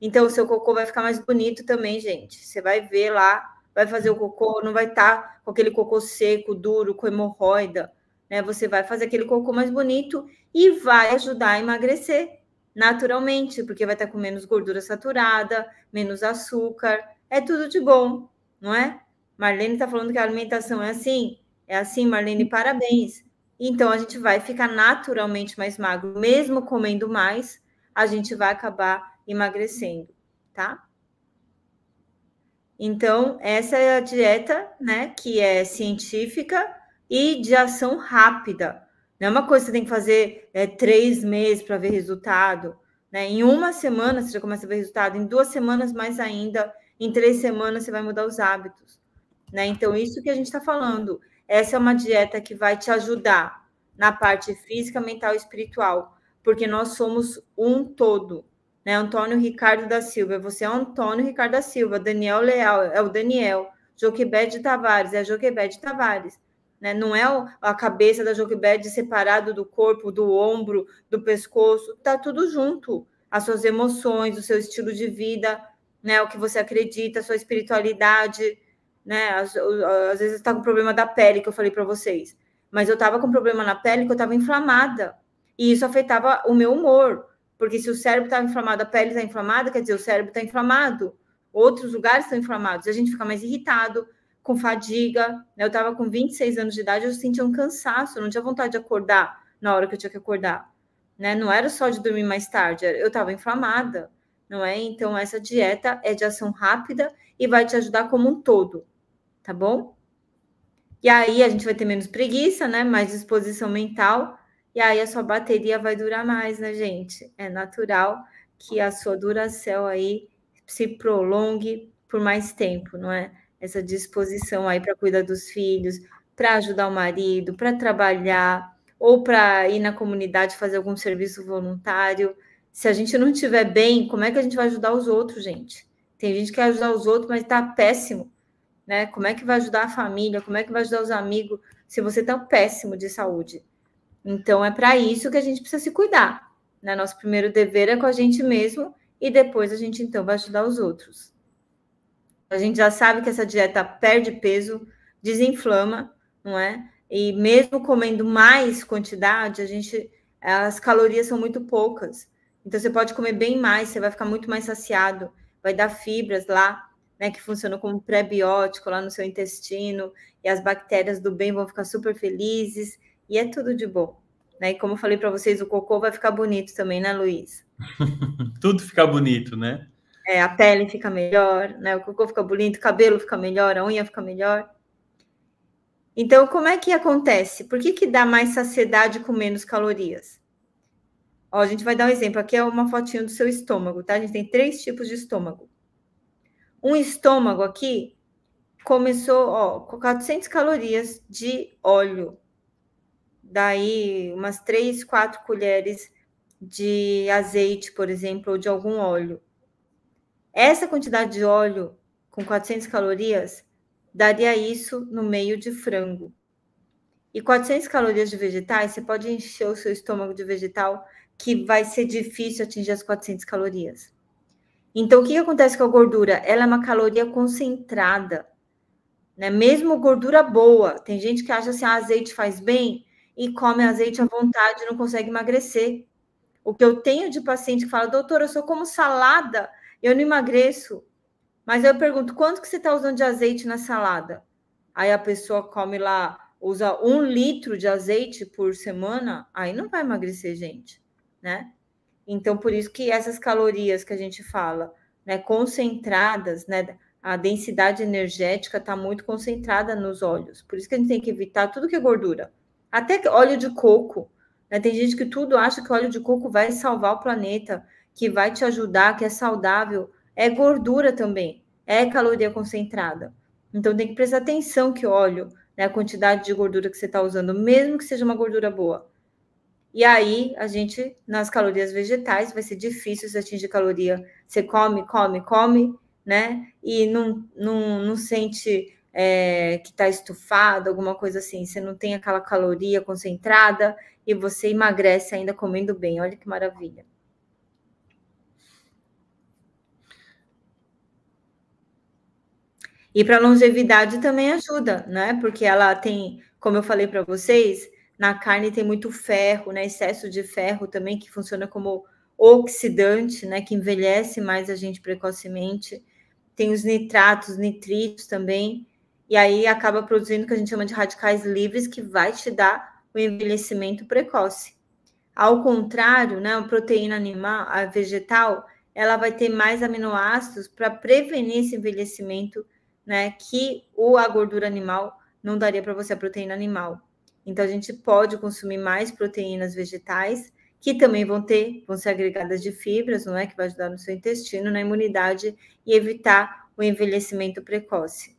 Então, o seu cocô vai ficar mais bonito também, gente. Você vai ver lá, vai fazer o cocô, não vai estar tá com aquele cocô seco, duro, com hemorroida, né? Você vai fazer aquele cocô mais bonito e vai ajudar a emagrecer naturalmente, porque vai estar tá com menos gordura saturada, menos açúcar, é tudo de bom, não é? Marlene está falando que a alimentação é assim. É assim, Marlene, parabéns. Então, a gente vai ficar naturalmente mais magro, mesmo comendo mais, a gente vai acabar emagrecendo, tá? Então, essa é a dieta, né, que é científica e de ação rápida. Não é uma coisa que você tem que fazer é, três meses para ver resultado. Né? Em uma semana você já começa a ver resultado, em duas semanas mais ainda, em três semanas você vai mudar os hábitos. Né? Então, isso que a gente está falando. Essa é uma dieta que vai te ajudar na parte física, mental e espiritual, porque nós somos um todo né? Antônio Ricardo da Silva, você é Antônio Ricardo da Silva, Daniel Leal é o Daniel, Joquebede Tavares é a Joquebede Tavares. Né? Não é a cabeça da Joquebede separado do corpo, do ombro, do pescoço, tá tudo junto. As suas emoções, o seu estilo de vida, né? o que você acredita, a sua espiritualidade, né? Às, às vezes está com problema da pele, que eu falei para vocês. Mas eu estava com problema na pele que eu estava inflamada. E isso afetava o meu humor. Porque se o cérebro está inflamado, a pele está inflamada, quer dizer, o cérebro está inflamado, outros lugares estão inflamados, a gente fica mais irritado, com fadiga. Né? Eu estava com 26 anos de idade, eu sentia um cansaço, eu não tinha vontade de acordar na hora que eu tinha que acordar. Né? Não era só de dormir mais tarde, eu estava inflamada, não é? Então, essa dieta é de ação rápida e vai te ajudar como um todo, tá bom? E aí a gente vai ter menos preguiça, né? Mais disposição mental e aí a sua bateria vai durar mais, né, gente? É natural que a sua duração aí se prolongue por mais tempo, não é? Essa disposição aí para cuidar dos filhos, para ajudar o marido, para trabalhar ou para ir na comunidade fazer algum serviço voluntário. Se a gente não estiver bem, como é que a gente vai ajudar os outros, gente? Tem gente que quer ajudar os outros, mas está péssimo, né? Como é que vai ajudar a família? Como é que vai ajudar os amigos se você está péssimo de saúde? Então, é para isso que a gente precisa se cuidar. Né? Nosso primeiro dever é com a gente mesmo e depois a gente, então, vai ajudar os outros. A gente já sabe que essa dieta perde peso, desinflama, não é? E mesmo comendo mais quantidade, a gente as calorias são muito poucas. Então você pode comer bem mais, você vai ficar muito mais saciado, vai dar fibras lá, né, que funcionam como pré-biótico lá no seu intestino, e as bactérias do bem vão ficar super felizes, e é tudo de bom. Né? E como eu falei para vocês, o cocô vai ficar bonito também, né, Luiz? *laughs* tudo fica bonito, né? É, a pele fica melhor, né? O cocô fica bonito, o cabelo fica melhor, a unha fica melhor. Então, como é que acontece? Por que, que dá mais saciedade com menos calorias? Ó, a gente vai dar um exemplo. Aqui é uma fotinho do seu estômago, tá? A gente tem três tipos de estômago. Um estômago aqui começou, ó, com 400 calorias de óleo daí umas três, quatro colheres de azeite, por exemplo, ou de algum óleo. Essa quantidade de óleo com 400 calorias daria isso no meio de frango. E 400 calorias de vegetais, você pode encher o seu estômago de vegetal, que vai ser difícil atingir as 400 calorias. Então, o que acontece com a gordura? Ela é uma caloria concentrada, né? Mesmo gordura boa. Tem gente que acha assim, ah, azeite faz bem e come azeite à vontade não consegue emagrecer. O que eu tenho de paciente que fala, doutor, eu sou como salada, eu não emagreço. Mas eu pergunto, quanto que você está usando de azeite na salada? Aí a pessoa come lá, usa um litro de azeite por semana, aí não vai emagrecer, gente, né? Então, por isso que essas calorias que a gente fala, né, concentradas, né, a densidade energética está muito concentrada nos óleos. Por isso que a gente tem que evitar tudo que é gordura. Até óleo de coco. Né? Tem gente que tudo acha que óleo de coco vai salvar o planeta, que vai te ajudar, que é saudável. É gordura também, é caloria concentrada. Então tem que prestar atenção que óleo, né, a quantidade de gordura que você está usando, mesmo que seja uma gordura boa. E aí, a gente, nas calorias vegetais, vai ser difícil você atingir caloria. Você come, come, come, né? E não, não, não sente é, que está estufado, alguma coisa assim, você não tem aquela caloria concentrada e você emagrece ainda comendo bem. Olha que maravilha. E para longevidade também ajuda, né? Porque ela tem, como eu falei para vocês, na carne tem muito ferro, né? Excesso de ferro também que funciona como oxidante, né? Que envelhece mais a gente precocemente. Tem os nitratos, nitritos também, e aí acaba produzindo o que a gente chama de radicais livres, que vai te dar o envelhecimento precoce. Ao contrário, né, a proteína animal, a vegetal, ela vai ter mais aminoácidos para prevenir esse envelhecimento, né? Que o, a gordura animal não daria para você a proteína animal. Então a gente pode consumir mais proteínas vegetais, que também vão ter, vão ser agregadas de fibras, não é? Que vai ajudar no seu intestino, na imunidade e evitar o envelhecimento precoce.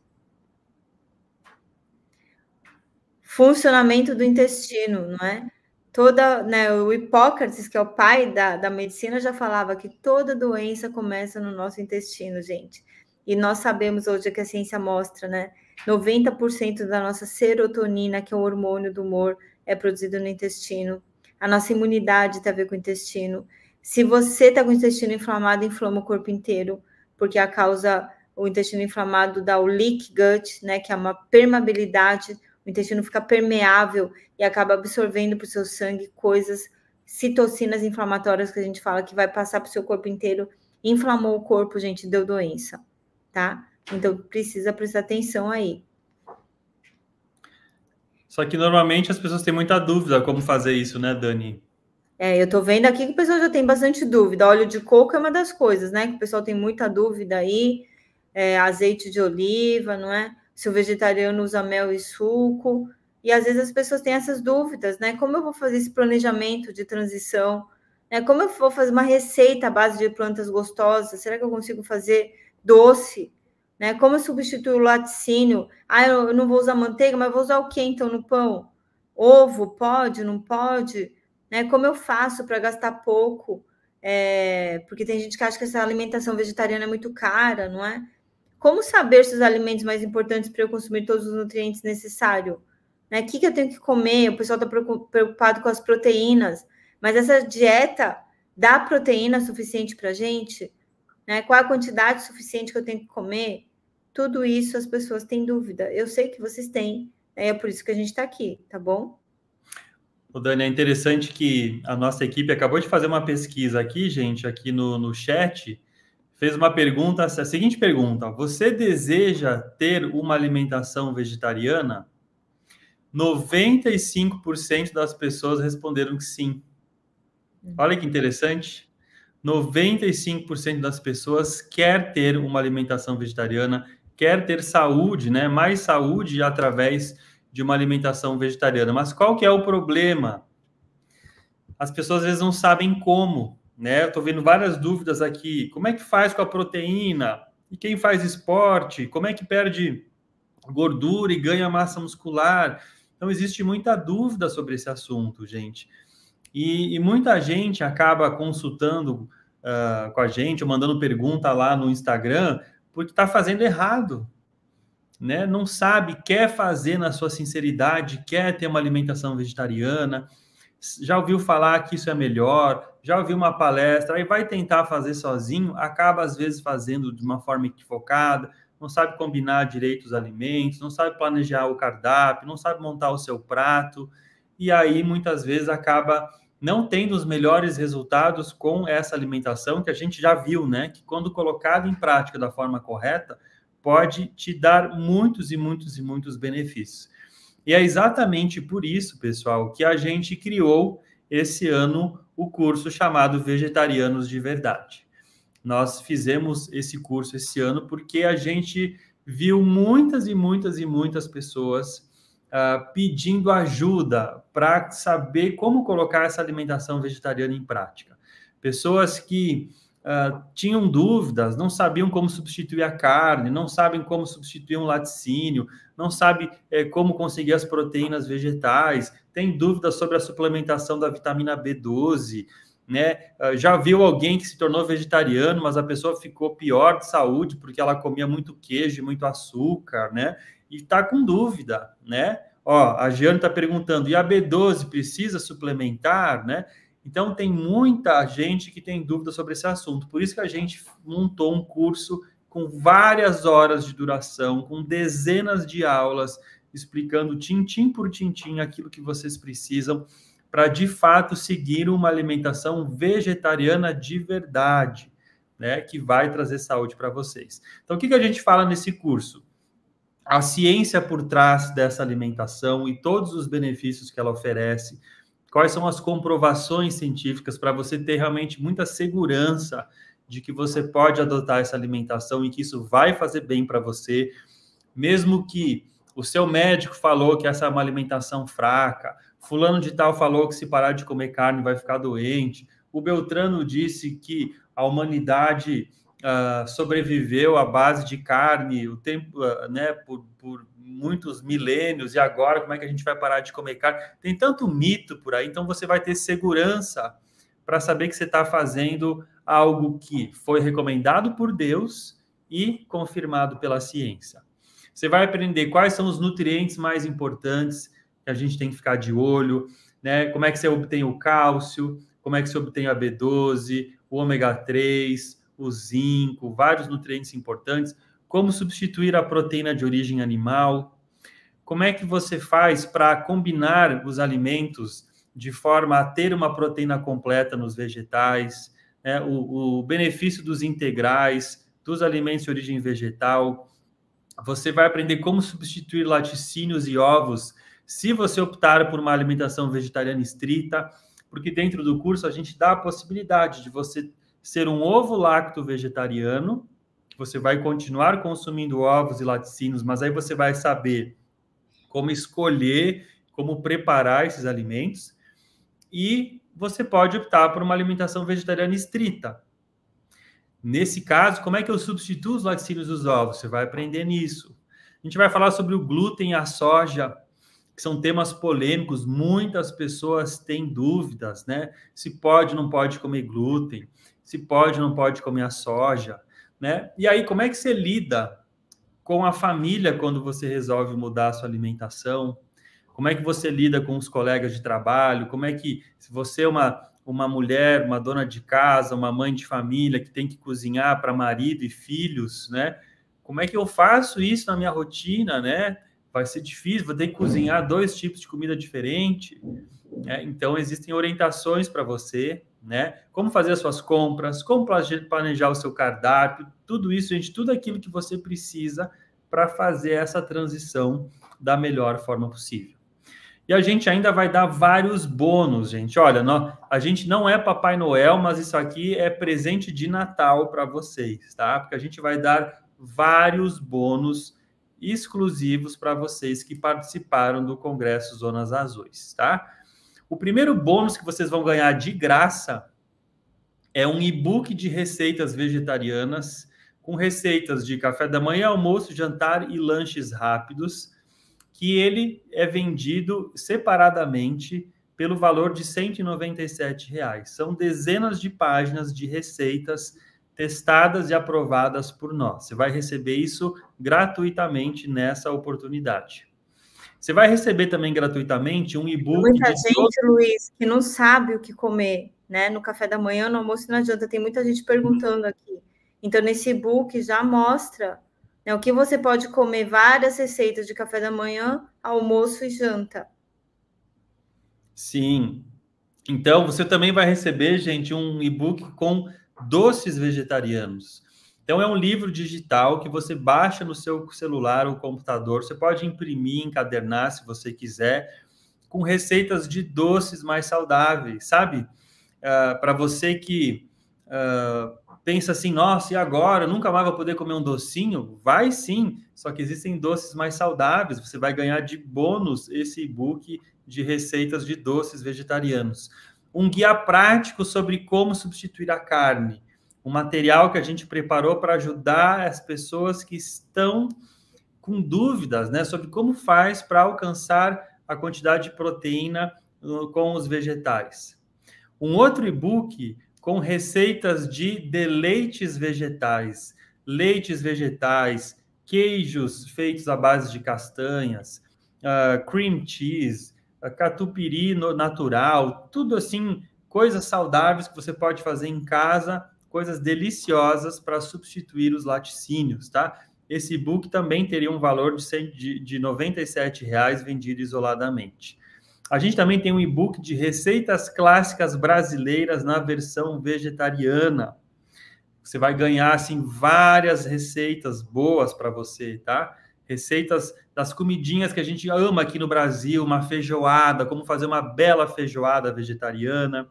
Funcionamento do intestino, não é? toda, né, o Hipócrates, que é o pai da, da medicina, já falava que toda doença começa no nosso intestino, gente. E nós sabemos hoje que a ciência mostra, né? 90% da nossa serotonina, que é o hormônio do humor, é produzido no intestino. A nossa imunidade tem a ver com o intestino. Se você está com o intestino inflamado, inflama o corpo inteiro, porque a causa, o intestino inflamado dá o leak gut, né, que é uma permeabilidade o intestino fica permeável e acaba absorvendo para o seu sangue coisas, citocinas inflamatórias que a gente fala que vai passar para o seu corpo inteiro. Inflamou o corpo, gente, deu doença, tá? Então precisa prestar atenção aí. Só que normalmente as pessoas têm muita dúvida como fazer isso, né, Dani? É, eu tô vendo aqui que o pessoal já tem bastante dúvida. Óleo de coco é uma das coisas, né? Que o pessoal tem muita dúvida aí. É, azeite de oliva, não é? se o vegetariano usa mel e suco. E às vezes as pessoas têm essas dúvidas, né? Como eu vou fazer esse planejamento de transição? Né? Como eu vou fazer uma receita à base de plantas gostosas? Será que eu consigo fazer doce? Né? Como eu substituo o laticínio? Ah, eu não vou usar manteiga, mas vou usar o que então no pão? Ovo, pode, não pode? Né? Como eu faço para gastar pouco? É... porque tem gente que acha que essa alimentação vegetariana é muito cara, não é? Como saber se os alimentos mais importantes para eu consumir todos os nutrientes necessários? Né? O que, que eu tenho que comer? O pessoal está preocupado com as proteínas, mas essa dieta dá proteína suficiente para gente? Né? Qual a quantidade suficiente que eu tenho que comer? Tudo isso as pessoas têm dúvida. Eu sei que vocês têm, né? é por isso que a gente está aqui, tá bom? O Dani, é interessante que a nossa equipe acabou de fazer uma pesquisa aqui, gente, aqui no, no chat, fez uma pergunta, a seguinte pergunta: Você deseja ter uma alimentação vegetariana? 95% das pessoas responderam que sim. Olha que interessante. 95% das pessoas quer ter uma alimentação vegetariana, quer ter saúde, né? Mais saúde através de uma alimentação vegetariana. Mas qual que é o problema? As pessoas às vezes não sabem como né? Estou vendo várias dúvidas aqui. Como é que faz com a proteína? E quem faz esporte? Como é que perde gordura e ganha massa muscular? Então, existe muita dúvida sobre esse assunto, gente. E, e muita gente acaba consultando uh, com a gente, ou mandando pergunta lá no Instagram, porque está fazendo errado. Né? Não sabe, quer fazer na sua sinceridade, quer ter uma alimentação vegetariana, já ouviu falar que isso é melhor, já ouviu uma palestra, aí vai tentar fazer sozinho, acaba às vezes fazendo de uma forma equivocada, não sabe combinar direito os alimentos, não sabe planejar o cardápio, não sabe montar o seu prato, e aí muitas vezes acaba não tendo os melhores resultados com essa alimentação que a gente já viu, né? Que quando colocado em prática da forma correta, pode te dar muitos e muitos e muitos benefícios. E é exatamente por isso, pessoal, que a gente criou esse ano o curso chamado Vegetarianos de Verdade. Nós fizemos esse curso esse ano porque a gente viu muitas e muitas e muitas pessoas uh, pedindo ajuda para saber como colocar essa alimentação vegetariana em prática. Pessoas que uh, tinham dúvidas, não sabiam como substituir a carne, não sabem como substituir um laticínio, não sabem é, como conseguir as proteínas vegetais, tem dúvidas sobre a suplementação da vitamina B12, né? Uh, já viu alguém que se tornou vegetariano, mas a pessoa ficou pior de saúde porque ela comia muito queijo muito açúcar, né? E está com dúvida, né? Ó, a Jeane está perguntando, e a B12 precisa suplementar, né? Então, tem muita gente que tem dúvida sobre esse assunto. Por isso que a gente montou um curso com várias horas de duração, com dezenas de aulas, explicando tintim por tintim aquilo que vocês precisam para, de fato, seguir uma alimentação vegetariana de verdade, né? Que vai trazer saúde para vocês. Então, o que, que a gente fala nesse curso? A ciência por trás dessa alimentação e todos os benefícios que ela oferece, quais são as comprovações científicas para você ter realmente muita segurança de que você pode adotar essa alimentação e que isso vai fazer bem para você, mesmo que o seu médico falou que essa é uma alimentação fraca, fulano de tal falou que se parar de comer carne vai ficar doente, o Beltrano disse que a humanidade uh, sobreviveu à base de carne o tempo, uh, né, por, por muitos milênios e agora como é que a gente vai parar de comer carne? Tem tanto mito por aí, então você vai ter segurança para saber que você está fazendo algo que foi recomendado por Deus e confirmado pela ciência. Você vai aprender quais são os nutrientes mais importantes que a gente tem que ficar de olho, né? Como é que você obtém o cálcio, como é que você obtém a B12, o ômega 3, o zinco, vários nutrientes importantes, como substituir a proteína de origem animal, como é que você faz para combinar os alimentos de forma a ter uma proteína completa nos vegetais, né? o, o benefício dos integrais, dos alimentos de origem vegetal. Você vai aprender como substituir laticínios e ovos se você optar por uma alimentação vegetariana estrita, porque dentro do curso a gente dá a possibilidade de você ser um ovo lacto vegetariano, você vai continuar consumindo ovos e laticínios, mas aí você vai saber como escolher, como preparar esses alimentos, e você pode optar por uma alimentação vegetariana estrita. Nesse caso, como é que eu substituo os laticínios dos ovos? Você vai aprender nisso. A gente vai falar sobre o glúten e a soja, que são temas polêmicos. Muitas pessoas têm dúvidas, né? Se pode não pode comer glúten, se pode ou não pode comer a soja, né? E aí, como é que você lida com a família quando você resolve mudar a sua alimentação? Como é que você lida com os colegas de trabalho? Como é que, se você é uma, uma mulher, uma dona de casa, uma mãe de família que tem que cozinhar para marido e filhos, né? Como é que eu faço isso na minha rotina, né? Vai ser difícil, vou ter que cozinhar dois tipos de comida diferente. Né? Então, existem orientações para você, né? Como fazer as suas compras, como planejar o seu cardápio, tudo isso, gente, tudo aquilo que você precisa para fazer essa transição da melhor forma possível. E a gente ainda vai dar vários bônus, gente. Olha, nós, a gente não é Papai Noel, mas isso aqui é presente de Natal para vocês, tá? Porque a gente vai dar vários bônus exclusivos para vocês que participaram do Congresso Zonas Azuis, tá? O primeiro bônus que vocês vão ganhar de graça é um e-book de receitas vegetarianas com receitas de café da manhã, almoço, jantar e lanches rápidos que ele é vendido separadamente pelo valor de 197 reais. São dezenas de páginas de receitas testadas e aprovadas por nós. Você vai receber isso gratuitamente nessa oportunidade. Você vai receber também gratuitamente um e-book. Muita gente, todo... Luiz, que não sabe o que comer, né? No café da manhã, no almoço não adianta. Tem muita gente perguntando aqui. Então, nesse e-book já mostra né? O que você pode comer várias receitas de café da manhã, almoço e janta. Sim. Então, você também vai receber, gente, um e-book com doces vegetarianos. Então, é um livro digital que você baixa no seu celular ou computador. Você pode imprimir, encadernar, se você quiser, com receitas de doces mais saudáveis, sabe? Uh, ah, Para você que uh, pensa assim, nossa, e agora? nunca mais vou poder comer um docinho? Vai sim, só que existem doces mais saudáveis. Você vai ganhar de bônus esse e-book de receitas de doces vegetarianos. Um guia prático sobre como substituir a carne. Um material que a gente preparou para ajudar as pessoas que estão com dúvidas né, sobre como faz para alcançar a quantidade de proteína uh, com os vegetais. Um outro e-book com receitas de deleites vegetais, leites vegetais, queijos feitos à base de castanhas, uh, cream cheese, uh, catupiry natural, tudo assim, coisas saudáveis que você pode fazer em casa, coisas deliciosas para substituir os laticínios, tá? Esse e-book também teria um valor de, 100, de, de 97 reais vendido isoladamente. A gente também tem um e-book de receitas clássicas brasileiras na versão vegetariana. Você vai ganhar assim várias receitas boas para você, tá? Receitas das comidinhas que a gente ama aqui no Brasil, uma feijoada, como fazer uma bela feijoada vegetariana.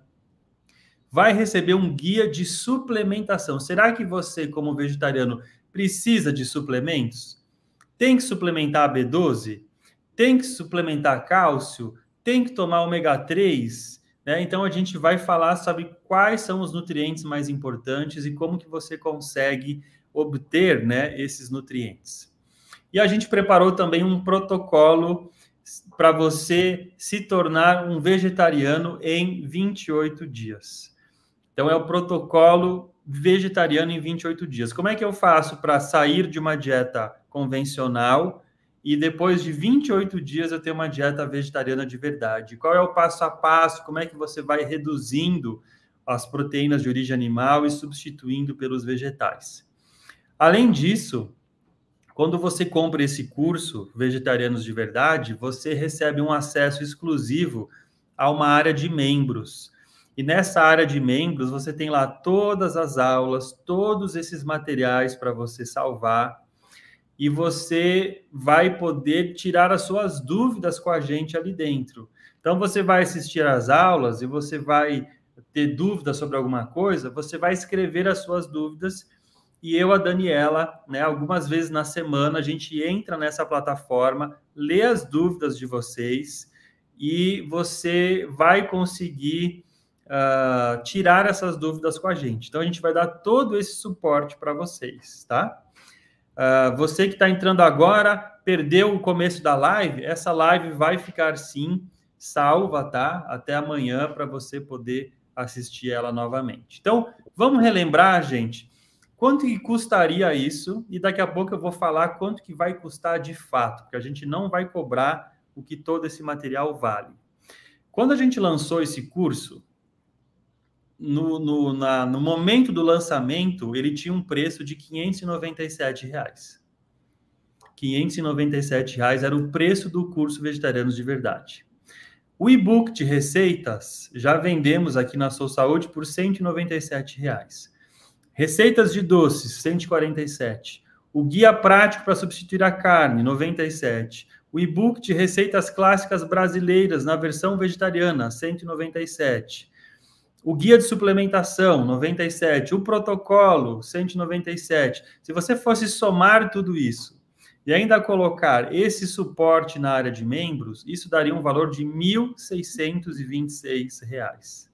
Vai receber um guia de suplementação. Será que você, como vegetariano, precisa de suplementos? Tem que suplementar B12? Tem que suplementar cálcio? Tem que tomar ômega 3? Né? Então a gente vai falar sobre quais são os nutrientes mais importantes e como que você consegue obter né, esses nutrientes. E a gente preparou também um protocolo para você se tornar um vegetariano em 28 dias. Então, é o protocolo vegetariano em 28 dias. Como é que eu faço para sair de uma dieta convencional e depois de 28 dias eu ter uma dieta vegetariana de verdade? Qual é o passo a passo? Como é que você vai reduzindo as proteínas de origem animal e substituindo pelos vegetais? Além disso, quando você compra esse curso Vegetarianos de Verdade, você recebe um acesso exclusivo a uma área de membros. E nessa área de membros, você tem lá todas as aulas, todos esses materiais para você salvar. E você vai poder tirar as suas dúvidas com a gente ali dentro. Então, você vai assistir às aulas e você vai ter dúvidas sobre alguma coisa, você vai escrever as suas dúvidas e eu, a Daniela, né, algumas vezes na semana, a gente entra nessa plataforma, lê as dúvidas de vocês e você vai conseguir uh, tirar essas dúvidas com a gente. Então, a gente vai dar todo esse suporte para vocês, tá? Uh, você que está entrando agora, perdeu o começo da live, essa live vai ficar sim salva, tá? Até amanhã para você poder assistir ela novamente. Então, vamos relembrar, gente, quanto que custaria isso? E daqui a pouco eu vou falar quanto que vai custar de fato, porque a gente não vai cobrar o que todo esse material vale. Quando a gente lançou esse curso, no, no, na, no momento do lançamento, ele tinha um preço de 597 reais. 597 reais era o preço do curso Vegetarianos de Verdade. O e-book de receitas já vendemos aqui na Sou Saúde por 197 reais. Receitas de doces, 147. O guia prático para substituir a carne, 97. O e-book de receitas clássicas brasileiras na versão vegetariana, 197 o guia de suplementação, 97, o protocolo, 197. Se você fosse somar tudo isso e ainda colocar esse suporte na área de membros, isso daria um valor de 1.626 reais.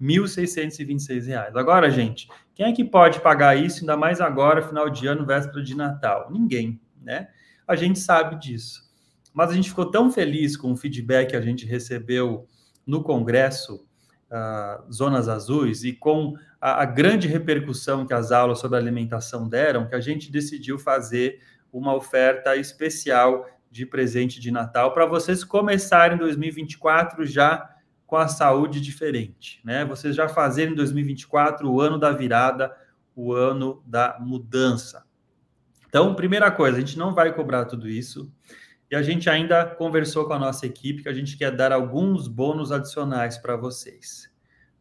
1.626 reais. Agora, gente, quem é que pode pagar isso, ainda mais agora, final de ano, véspera de Natal? Ninguém, né? A gente sabe disso. Mas a gente ficou tão feliz com o feedback que a gente recebeu no Congresso uh, zonas azuis e com a, a, grande repercussão que as aulas sobre alimentação deram, que a gente decidiu fazer uma oferta especial de presente de Natal para vocês começarem 2024 já com a saúde diferente, né? Vocês já fazerem 2024 o ano da virada, o ano da mudança. Então, primeira coisa, a gente não vai cobrar tudo isso. E a gente ainda conversou com a nossa equipe que a gente quer dar alguns bônus adicionais para vocês,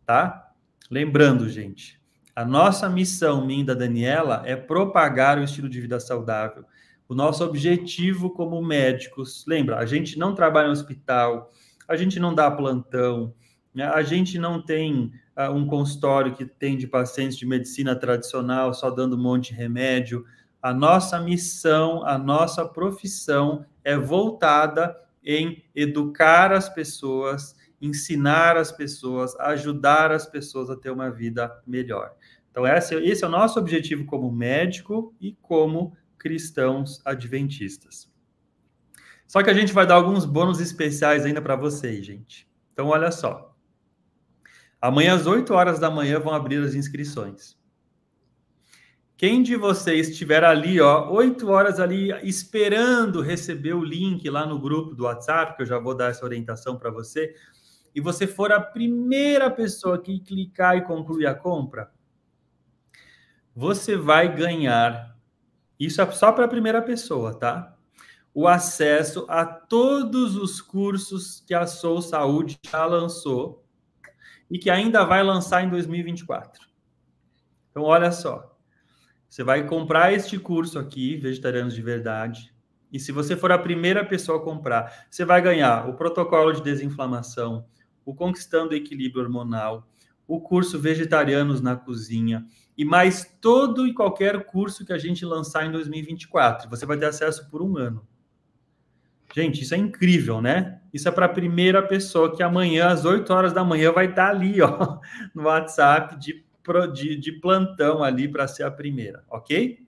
tá? Lembrando, gente, a nossa missão, minha da Daniela, é propagar o estilo de vida saudável. O nosso objetivo como médicos, lembra, a gente não trabalha no hospital, a gente não dá plantão, né? a gente não tem uh, um consultório que tem de pacientes de medicina tradicional só dando um monte de remédio. A nossa missão, a nossa profissão é voltada em educar as pessoas, ensinar as pessoas, ajudar as pessoas a ter uma vida melhor. Então, esse, é o nosso objetivo como médico e como cristãos adventistas. Só que a gente vai dar alguns bônus especiais ainda para vocês, gente. Então, olha só. Amanhã, às 8 horas da manhã, vão abrir as inscrições. Quem de vocês estiver ali, ó, oito horas ali, esperando receber o link lá no grupo do WhatsApp, que eu já vou dar essa orientação para você, e você for a primeira pessoa que clicar e concluir a compra, você vai ganhar, isso é só para a primeira pessoa, tá? O acesso a todos os cursos que a Sou Saúde já lançou e que ainda vai lançar em 2024. Então, olha só. Você vai comprar este curso aqui, Vegetarianos de Verdade. E se você for a primeira pessoa a comprar, você vai ganhar o protocolo de desinflamação, o Conquistando o Equilíbrio Hormonal, o curso Vegetarianos na Cozinha e mais todo e qualquer curso que a gente lançar em 2024. Você vai ter acesso por um ano. Gente, isso é incrível, né? Isso é para a primeira pessoa que amanhã, às 8 horas da manhã, vai estar ali, ó, *laughs* no WhatsApp de, de, de plantão ali para ser a primeira, ok?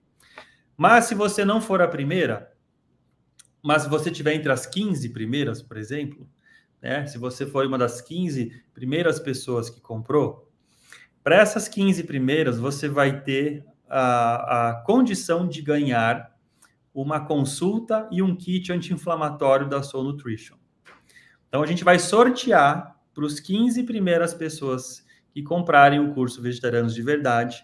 Mas se você não for a primeira, mas se você tiver entre as 15 primeiras, por exemplo, né? Se você for uma das 15 primeiras pessoas que comprou, para essas 15 primeiras, você vai ter a, a condição de ganhar uma consulta e um kit anti-inflamatório da Soul Nutrition. Então, a gente vai sortear para os 15 primeiras pessoas que comprarem o curso Vegetarianos de Verdade.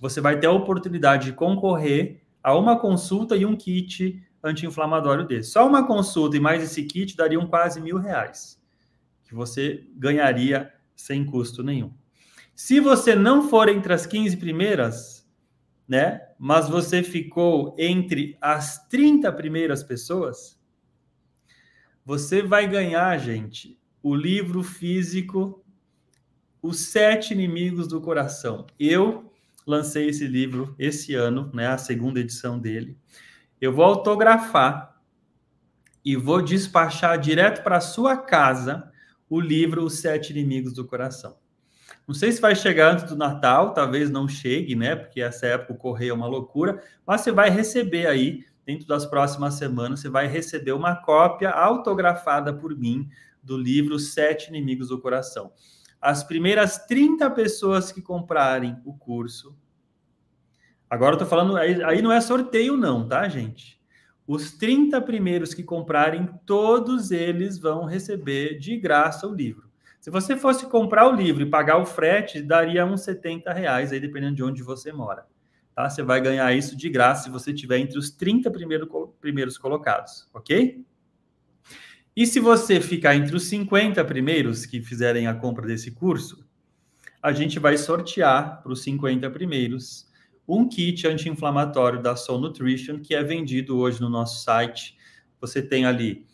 Você vai ter a oportunidade de concorrer a uma consulta e um kit anti-inflamatório desse. Só uma consulta e mais esse kit dariam quase mil reais, que você ganharia sem custo nenhum. Se você não for entre as 15 primeiras, né, mas você ficou entre as 30 primeiras pessoas, você vai ganhar, gente, o livro físico Os Sete Inimigos do Coração. Eu lancei esse livro esse ano, né, a segunda edição dele. Eu vou autografar e vou despachar direto para sua casa o livro Os Sete Inimigos do Coração. Não sei se vai chegar antes do Natal, talvez não chegue, né? Porque essa época o correio é uma loucura, mas você vai receber aí, dentro das próximas semanas, você vai receber uma cópia autografada por mim do livro Sete Inimigos do Coração. As primeiras 30 pessoas que comprarem o curso, Agora eu tô falando, aí, aí não é sorteio, não, tá, gente? Os 30 primeiros que comprarem, todos eles vão receber de graça o livro. Se você fosse comprar o livro e pagar o frete, daria uns 70 reais, aí dependendo de onde você mora. Tá? Você vai ganhar isso de graça se você tiver entre os 30 primeiro, primeiros colocados, ok? E se você ficar entre os 50 primeiros que fizerem a compra desse curso, a gente vai sortear para os 50 primeiros um kit anti-inflamatório da Soul Nutrition, que é vendido hoje no nosso site. Você tem ali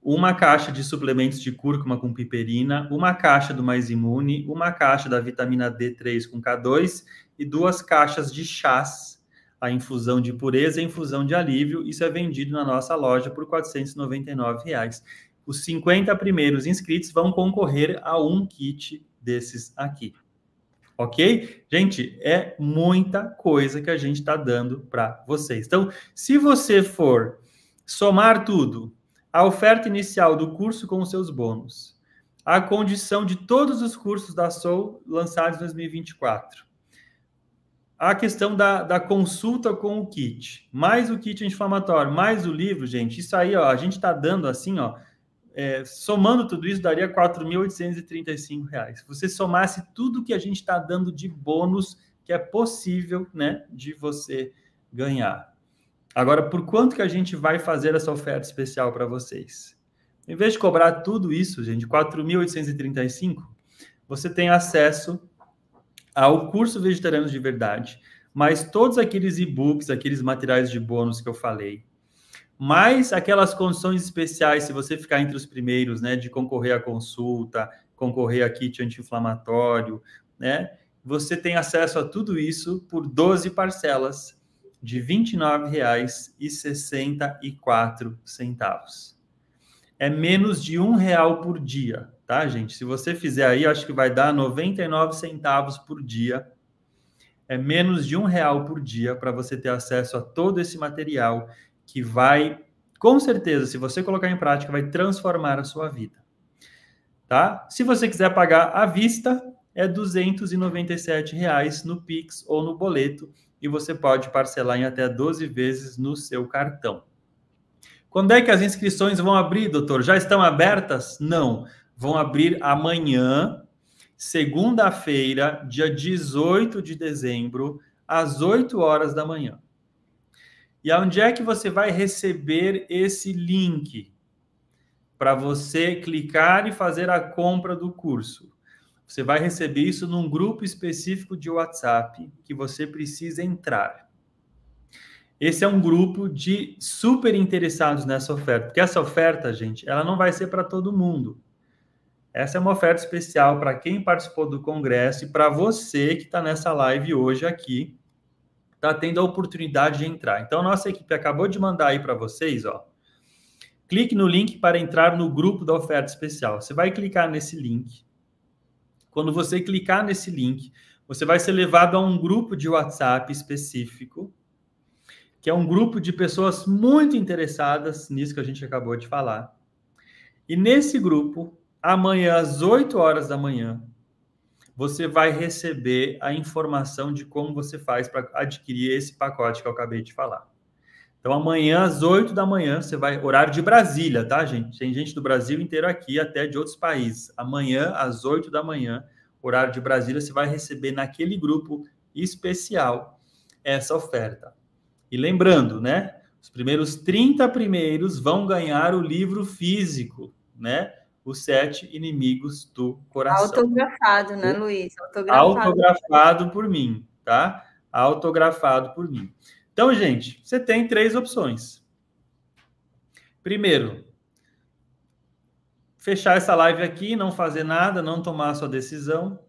uma caixa de suplementos de cúrcuma com piperina, uma caixa do Mais Imune, uma caixa da vitamina D3 com K2 e duas caixas de chás, a infusão de pureza e a infusão de alívio. Isso é vendido na nossa loja por 499 reais. Os 50 primeiros inscritos vão concorrer a um kit desses aqui ok? Gente, é muita coisa que a gente está dando para vocês. Então, se você for somar tudo, a oferta inicial do curso com os seus bônus, a condição de todos os cursos da Soul lançados em 2024, a questão da, da consulta com o kit, mais o kit anti-inflamatório, mais o livro, gente, isso aí, ó, a gente está dando assim, ó, é, somando tudo isso, daria R$ 4.835. Se você somasse tudo que a gente está dando de bônus, que é possível né, de você ganhar. Agora, por quanto que a gente vai fazer essa oferta especial para vocês? Em vez de cobrar tudo isso, gente, 4.835, você tem acesso ao curso Vegetarianos de Verdade, mais todos aqueles e-books, aqueles materiais de bônus que eu falei, mais aquelas condições especiais, se você ficar entre os primeiros, né, de concorrer à consulta, concorrer a kit anti-inflamatório, né, você tem acesso a tudo isso por 12 parcelas de R$ 29,64. É menos de um real por dia, tá, gente? Se você fizer aí, acho que vai dar 99 centavos por dia. É menos de um real por dia para você ter acesso a todo esse material que vai, com certeza, se você colocar em prática, vai transformar a sua vida. Tá? Se você quiser pagar à vista, é 297 reais no Pix ou no boleto e você pode parcelar em até 12 vezes no seu cartão. Quando é que as inscrições vão abrir, doutor? Já estão abertas? Não. Vão abrir amanhã, segunda-feira, dia 18 de dezembro, às 8 horas da manhã. E aonde é que você vai receber esse link para você clicar e fazer a compra do curso? Você vai receber isso num grupo específico de WhatsApp que você precisa entrar. Esse é um grupo de super interessados nessa oferta, porque essa oferta, gente, ela não vai ser para todo mundo. Essa é uma oferta especial para quem participou do congresso e para você que está nessa live hoje aqui, está tendo a oportunidade de entrar. Então, nossa equipe acabou de mandar aí para vocês, ó. Clique no link para entrar no grupo da oferta especial. Você vai clicar nesse link. Quando você clicar nesse link, você vai ser levado a um grupo de WhatsApp específico, que é um grupo de pessoas muito interessadas nisso que a gente acabou de falar. E nesse grupo, amanhã às 8 horas da manhã, você vai receber a informação de como você faz para adquirir esse pacote que eu acabei de falar. Então, amanhã, às 8 da manhã, você vai. Horário de Brasília, tá, gente? Tem gente do Brasil inteiro aqui, até de outros países. Amanhã, às 8 da manhã, horário de Brasília, você vai receber naquele grupo especial essa oferta. E lembrando, né? Os primeiros 30 primeiros vão ganhar o livro físico, né? Os Sete Inimigos do Coração. Autografado, né, Luiz? Autografado. Autografado por mim, tá? Autografado por mim. Então, gente, você tem três opções. Primeiro, fechar essa live aqui, não fazer nada, não tomar a sua decisão.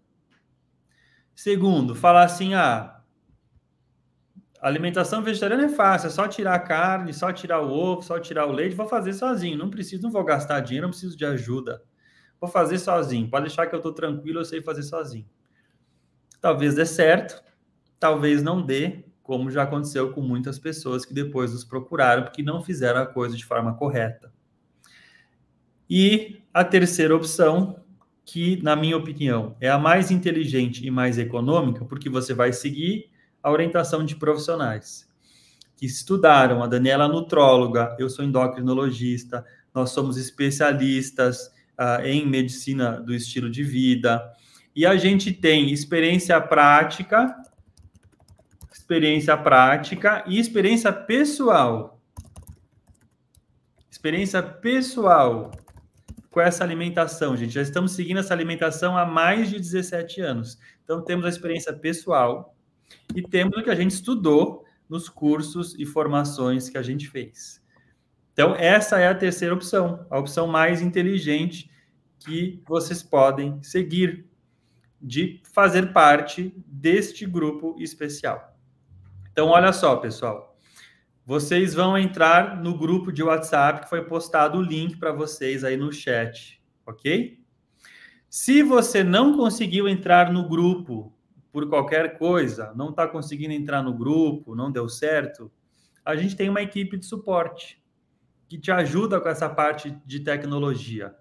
Segundo, falar assim: ah, alimentação vegetariana é fácil, é só tirar a carne, só tirar o ovo, só tirar o leite, vou fazer sozinho, não preciso, não vou gastar dinheiro, não preciso de ajuda. Vou fazer sozinho, pode deixar que eu estou tranquilo, eu sei fazer sozinho. Talvez dê certo, talvez não dê, como já aconteceu com muitas pessoas que depois nos procuraram porque não fizeram a coisa de forma correta. E a terceira opção, que na minha opinião é a mais inteligente e mais econômica, porque você vai seguir a orientação de profissionais que estudaram. A Daniela é nutróloga, eu sou endocrinologista, nós somos especialistas uh, em medicina do estilo de vida. E a gente tem experiência prática, experiência prática e experiência pessoal. Experiência pessoal com essa alimentação, gente. Já estamos seguindo essa alimentação há mais de 17 anos. Então, temos a experiência pessoal, e temos o que a gente estudou nos cursos e formações que a gente fez. Então, essa é a terceira opção, a opção mais inteligente que vocês podem seguir de fazer parte deste grupo especial. Então, olha só, pessoal. Vocês vão entrar no grupo de WhatsApp que foi postado o link para vocês aí no chat, ok? Se você não conseguiu entrar no grupo por qualquer coisa, não está conseguindo entrar no grupo, não deu certo, a gente tem uma equipe de suporte que te ajuda com essa parte de tecnologia.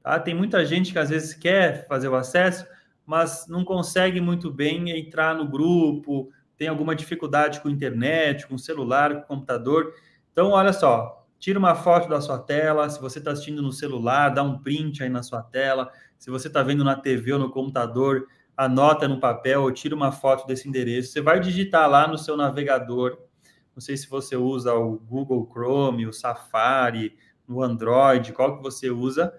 Tá? Tem muita gente que às vezes quer fazer o acesso, mas não consegue muito bem entrar no grupo, tem alguma dificuldade com internet, com celular, com computador. Então, olha só, tira uma foto da sua tela. Se você está assistindo no celular, dá um print aí na sua tela. Se você está vendo na TV ou no computador, anota no papel ou tira uma foto desse endereço. Você vai digitar lá no seu navegador. Não sei se você usa o Google Chrome, o Safari, no Android, qual que você usa.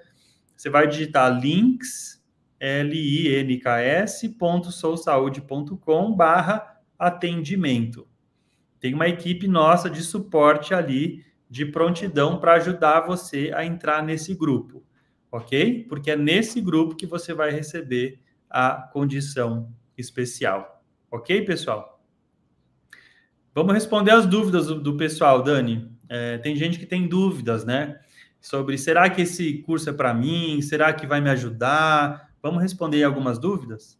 Você vai digitar links, L-I-N-K-S, barra atendimento. Tem uma equipe nossa de suporte ali, de prontidão para ajudar você a entrar nesse grupo, ok? Porque é nesse grupo que você vai receber a condição especial. Ok, pessoal? Vamos responder as dúvidas do, do pessoal, Dani. É, tem gente que tem dúvidas, né? Sobre será que esse curso é para mim? Será que vai me ajudar? Vamos responder algumas dúvidas?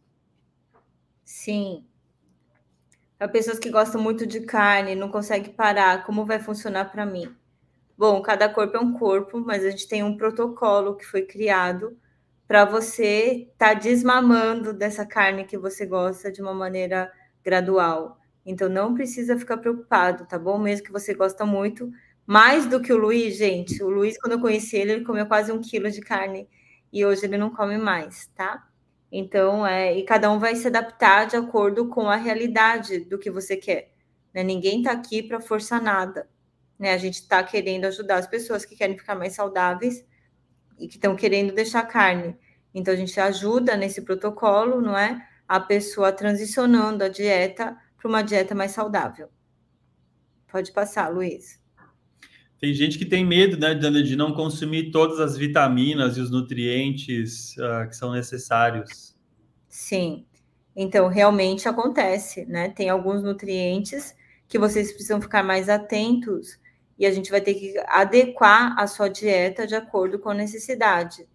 Sim. Para pessoas que gostam muito de carne, não conseguem parar, como vai funcionar para mim? Bom, cada corpo é um corpo, mas a gente tem um protocolo que foi criado para você estar tá desmamando dessa carne que você gosta de uma maneira gradual. Então não precisa ficar preocupado, tá bom? Mesmo que você gosta muito, mais do que o Luiz, gente. O Luiz, quando eu conheci ele, ele comeu quase um quilo de carne e hoje ele não come mais, tá? Então, é, e cada um vai se adaptar de acordo com a realidade do que você quer. Né? Ninguém está aqui para forçar nada. Né? A gente está querendo ajudar as pessoas que querem ficar mais saudáveis e que estão querendo deixar carne. Então, a gente ajuda nesse protocolo, não é? A pessoa transicionando a dieta para uma dieta mais saudável. Pode passar, Luiz. Tem gente que tem medo, né, de não consumir todas as vitaminas e os nutrientes uh, que são necessários. Sim. Então, realmente acontece, né? Tem alguns nutrientes que vocês precisam ficar mais atentos e a gente vai ter que adequar a sua dieta de acordo com a necessidade.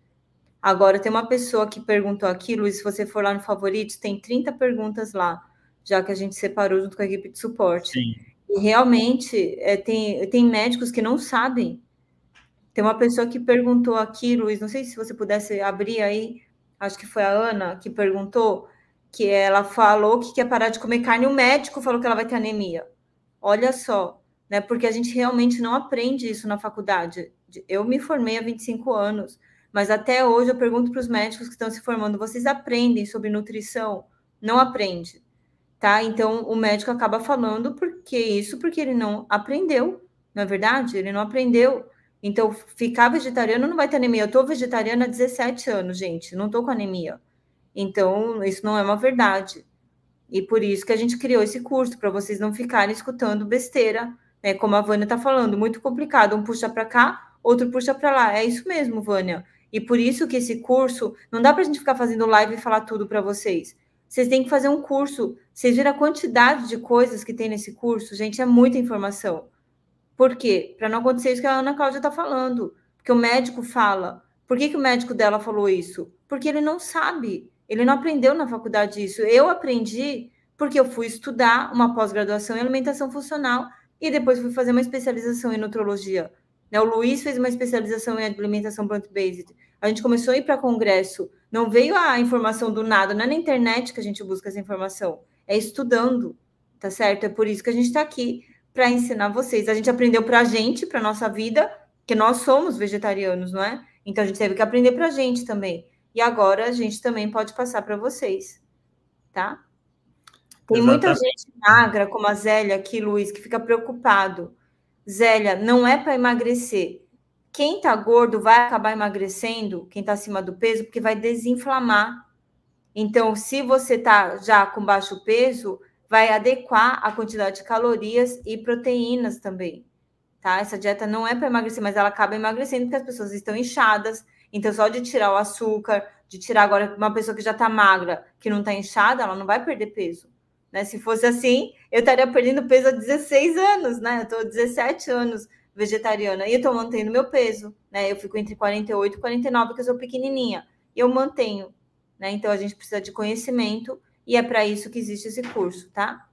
Agora, tem uma pessoa que perguntou aqui, Luiz, se você for lá no Favoritos, tem 30 perguntas lá, já que a gente separou junto com a equipe de suporte. Sim. E realmente, é, tem, tem médicos que não sabem. Tem uma pessoa que perguntou aqui, Luiz, não sei se você pudesse abrir aí, acho que foi a Ana que perguntou, que ela falou que quer parar de comer carne, o médico falou que ela vai ter anemia. Olha só, né? Porque a gente realmente não aprende isso na faculdade. Eu me formei há 25 anos, mas até hoje eu pergunto para os médicos que estão se formando: vocês aprendem sobre nutrição? Não aprende, tá? Então o médico acaba falando porque isso, porque ele não aprendeu, na é verdade, ele não aprendeu. Então, ficar vegetariano não vai ter anemia. Eu estou vegetariana há 17 anos, gente, não estou com anemia. Então, isso não é uma verdade. E por isso que a gente criou esse curso, para vocês não ficarem escutando besteira, né? Como a Vânia está falando, muito complicado. Um puxa para cá, outro puxa para lá. É isso mesmo, Vânia. E por isso que esse curso, não dá para a gente ficar fazendo live e falar tudo para vocês. Vocês têm que fazer um curso. Vocês viram a quantidade de coisas que tem nesse curso? Gente, é muita informação. Por quê? Para não acontecer isso que a Ana Cláudia está falando. Porque o médico fala. Por que, que o médico dela falou isso? Porque ele não sabe. Ele não aprendeu na faculdade isso. Eu aprendi porque eu fui estudar uma pós-graduação em alimentação funcional e depois fui fazer uma especialização em nutrologia. Né? O Luiz fez uma especialização em alimentação plant-based. A gente começou a ir para congresso. Não veio a informação do nada, não é na internet que a gente busca essa informação, é estudando, tá certo? É por isso que a gente está aqui para ensinar vocês. A gente aprendeu para a gente, para nossa vida, que nós somos vegetarianos, não é? Então a gente teve que aprender para a gente também. E agora a gente também pode passar para vocês, tá? Tem Exatamente. muita gente magra, como a Zélia aqui, Luiz, que fica preocupado. Zélia, não é para emagrecer. Quem tá gordo vai acabar emagrecendo, quem tá acima do peso, porque vai desinflamar. Então, se você tá já com baixo peso, vai adequar a quantidade de calorias e proteínas também. Tá? Essa dieta não é para emagrecer, mas ela acaba emagrecendo porque as pessoas estão inchadas. Então, só de tirar o açúcar, de tirar agora uma pessoa que já está magra, que não está inchada, ela não vai perder peso. Né? Se fosse assim, eu estaria perdendo peso há 16 anos, né? Eu estou 17 anos vegetariana e eu estou mantendo meu peso, né? Eu fico entre 48 e 49, porque eu sou pequenininha. E eu mantenho, né? Então a gente precisa de conhecimento e é para isso que existe esse curso, tá?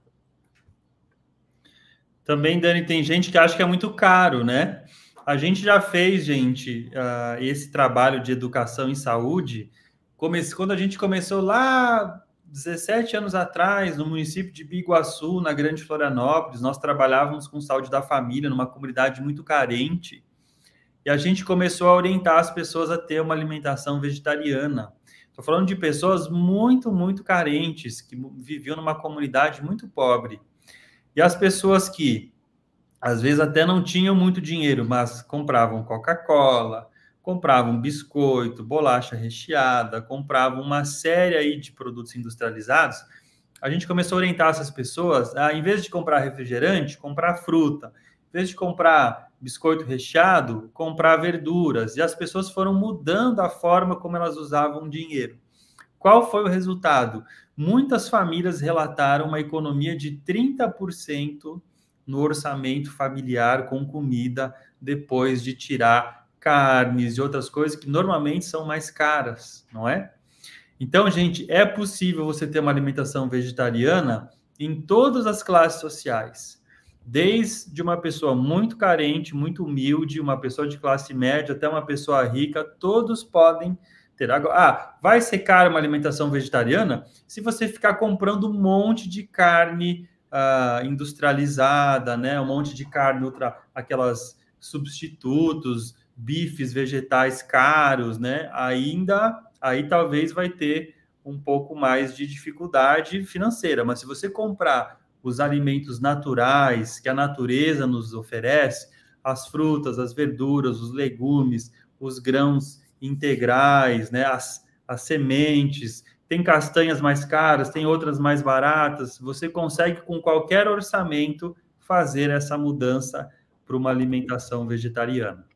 Também, Dani, tem gente que acha que é muito caro, né? A gente já fez, gente, uh, esse trabalho de educação em saúde. Comece... Quando a gente começou lá 17 anos atrás, no município de Biguaçu, na Grande Florianópolis, nós trabalhávamos com saúde da família numa comunidade muito carente. E a gente começou a orientar as pessoas a ter uma alimentação vegetariana. Estou falando de pessoas muito, muito carentes, que viviam numa comunidade muito pobre. E as pessoas que, às vezes, até não tinham muito dinheiro, mas compravam Coca-Cola, compravam biscoito, bolacha recheada, compravam uma série aí de produtos industrializados, a gente começou a orientar essas pessoas a, em vez de comprar refrigerante, comprar fruta, em vez de comprar biscoito recheado, comprar verduras, e as pessoas foram mudando a forma como elas usavam dinheiro. Qual foi o resultado? Muitas famílias relataram uma economia de 30% no orçamento familiar com comida depois de tirar carnes e outras coisas que normalmente são mais caras, não é? Então, gente, é possível você ter uma alimentação vegetariana em todas as classes sociais. Desde uma pessoa muito carente, muito humilde, uma pessoa de classe média, até uma pessoa rica, todos podem ter. Ah, vai ser cara uma alimentação vegetariana se você ficar comprando um monte de carne uh, industrializada, né? Um monte de carne, outra, aquelas substitutos, bifes vegetais caros, né? Ainda aí talvez vai ter um pouco mais de dificuldade financeira, mas se você comprar os alimentos naturais que a natureza nos oferece, as frutas, as verduras, os legumes, os grãos integrais, né, as, as sementes, tem castanhas mais caras, tem outras mais baratas, você consegue com qualquer orçamento fazer essa mudança para uma alimentação vegetariana.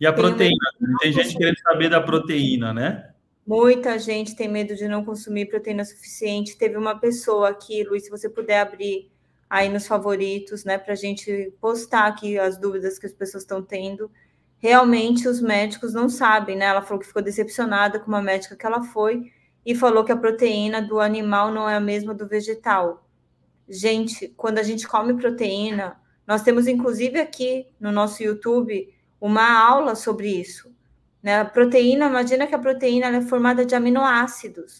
E a proteína? Tem gente querendo saber da proteína, né? Muita gente tem medo de não consumir proteína suficiente. Teve uma pessoa aqui, Luiz, se você puder abrir aí nos favoritos, né, para a gente postar aqui as dúvidas que as pessoas estão tendo. Realmente os médicos não sabem, né? Ela falou que ficou decepcionada com uma médica que ela foi e falou que a proteína do animal não é a mesma do vegetal. Gente, quando a gente come proteína, nós temos inclusive aqui no nosso YouTube uma aula sobre isso. Né? A proteína, imagina que a proteína é formada de aminoácidos.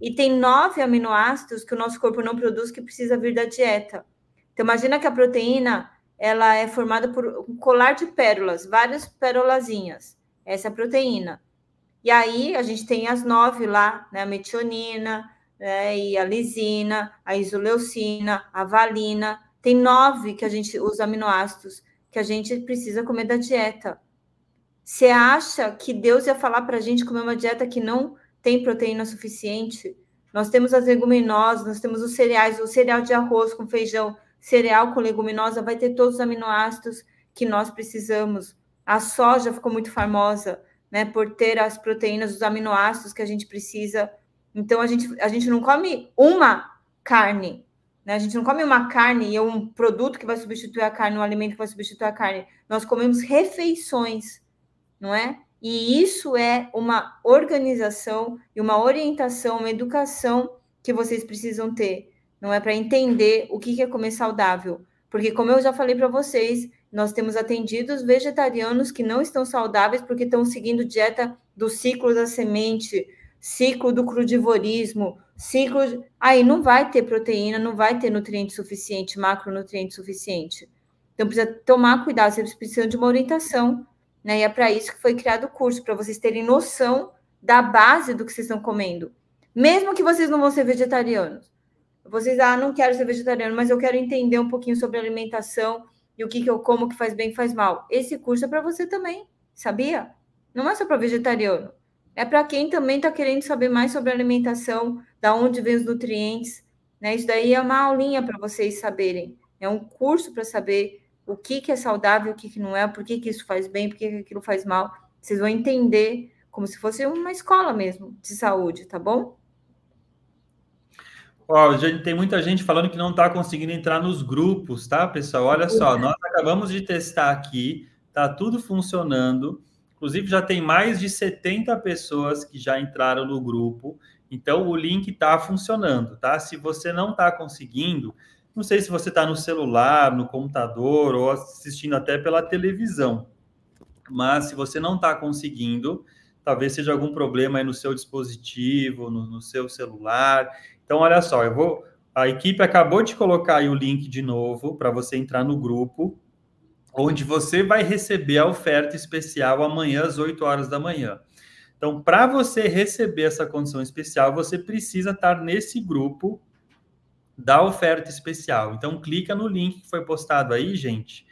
E tem nove aminoácidos que o nosso corpo não produz que precisa vir da dieta. Então, imagina que a proteína ela é formada por um colar de pérolas, várias pérolazinhas. Essa é a proteína. E aí a gente tem as nove lá, né? A metionina, né? e a lisina, a isoleucina, a valina. Tem nove que a gente, os aminoácidos que a gente precisa comer da dieta. Você acha que Deus ia falar para a gente comer uma dieta que não tem proteína suficiente? Nós temos as leguminosas, nós temos os cereais, o cereal de arroz com feijão, cereal com leguminosa, vai ter todos os aminoácidos que nós precisamos. A soja ficou muito famosa, né, por ter as proteínas, os aminoácidos que a gente precisa. Então a gente, a gente não come uma carne, né? A gente não come uma carne e um produto que vai substituir a carne, um alimento que vai substituir a carne. Nós comemos refeições não é? E isso é uma organização e uma orientação, uma educação que vocês precisam ter, não é para entender o que é comer saudável, porque como eu já falei para vocês, nós temos atendidos vegetarianos que não estão saudáveis porque estão seguindo dieta do ciclo da semente, ciclo do crudivorismo, ciclo de... aí não vai ter proteína, não vai ter nutriente suficiente, macronutriente suficiente. Então precisa tomar cuidado, vocês precisam de uma orientação né? E é para isso que foi criado o curso, para vocês terem noção da base do que vocês estão comendo. Mesmo que vocês não vão ser vegetarianos. Vocês, ah, não quero ser vegetariano, mas eu quero entender um pouquinho sobre alimentação e o que, que eu como que faz bem e faz mal. Esse curso é para você também, sabia? Não é só para vegetariano. É para quem também está querendo saber mais sobre alimentação, da onde vem os nutrientes. Né? Isso daí é uma aulinha para vocês saberem. É um curso para saber o que, que é saudável, o que, que não é, por que, que isso faz bem, por que, que aquilo faz mal. Vocês vão entender como se fosse uma escola mesmo de saúde, tá bom? Ó, oh, gente, tem muita gente falando que não está conseguindo entrar nos grupos, tá, pessoal? Olha só, nós acabamos de testar aqui, tá tudo funcionando. Inclusive, já tem mais de 70 pessoas que já entraram no grupo. Então, o link está funcionando, tá? Se você não está conseguindo, não sei se você está no celular, no computador ou assistindo até pela televisão. Mas se você não está conseguindo, talvez seja algum problema aí no seu dispositivo, no, no, seu celular. Então, olha só, eu vou. A equipe acabou de colocar aí o link de novo para você entrar no grupo, onde você vai receber a oferta especial amanhã às 8 horas da manhã. Então, para você receber essa condição especial, você precisa estar nesse grupo da oferta especial. Então, clica no link que foi postado aí, gente,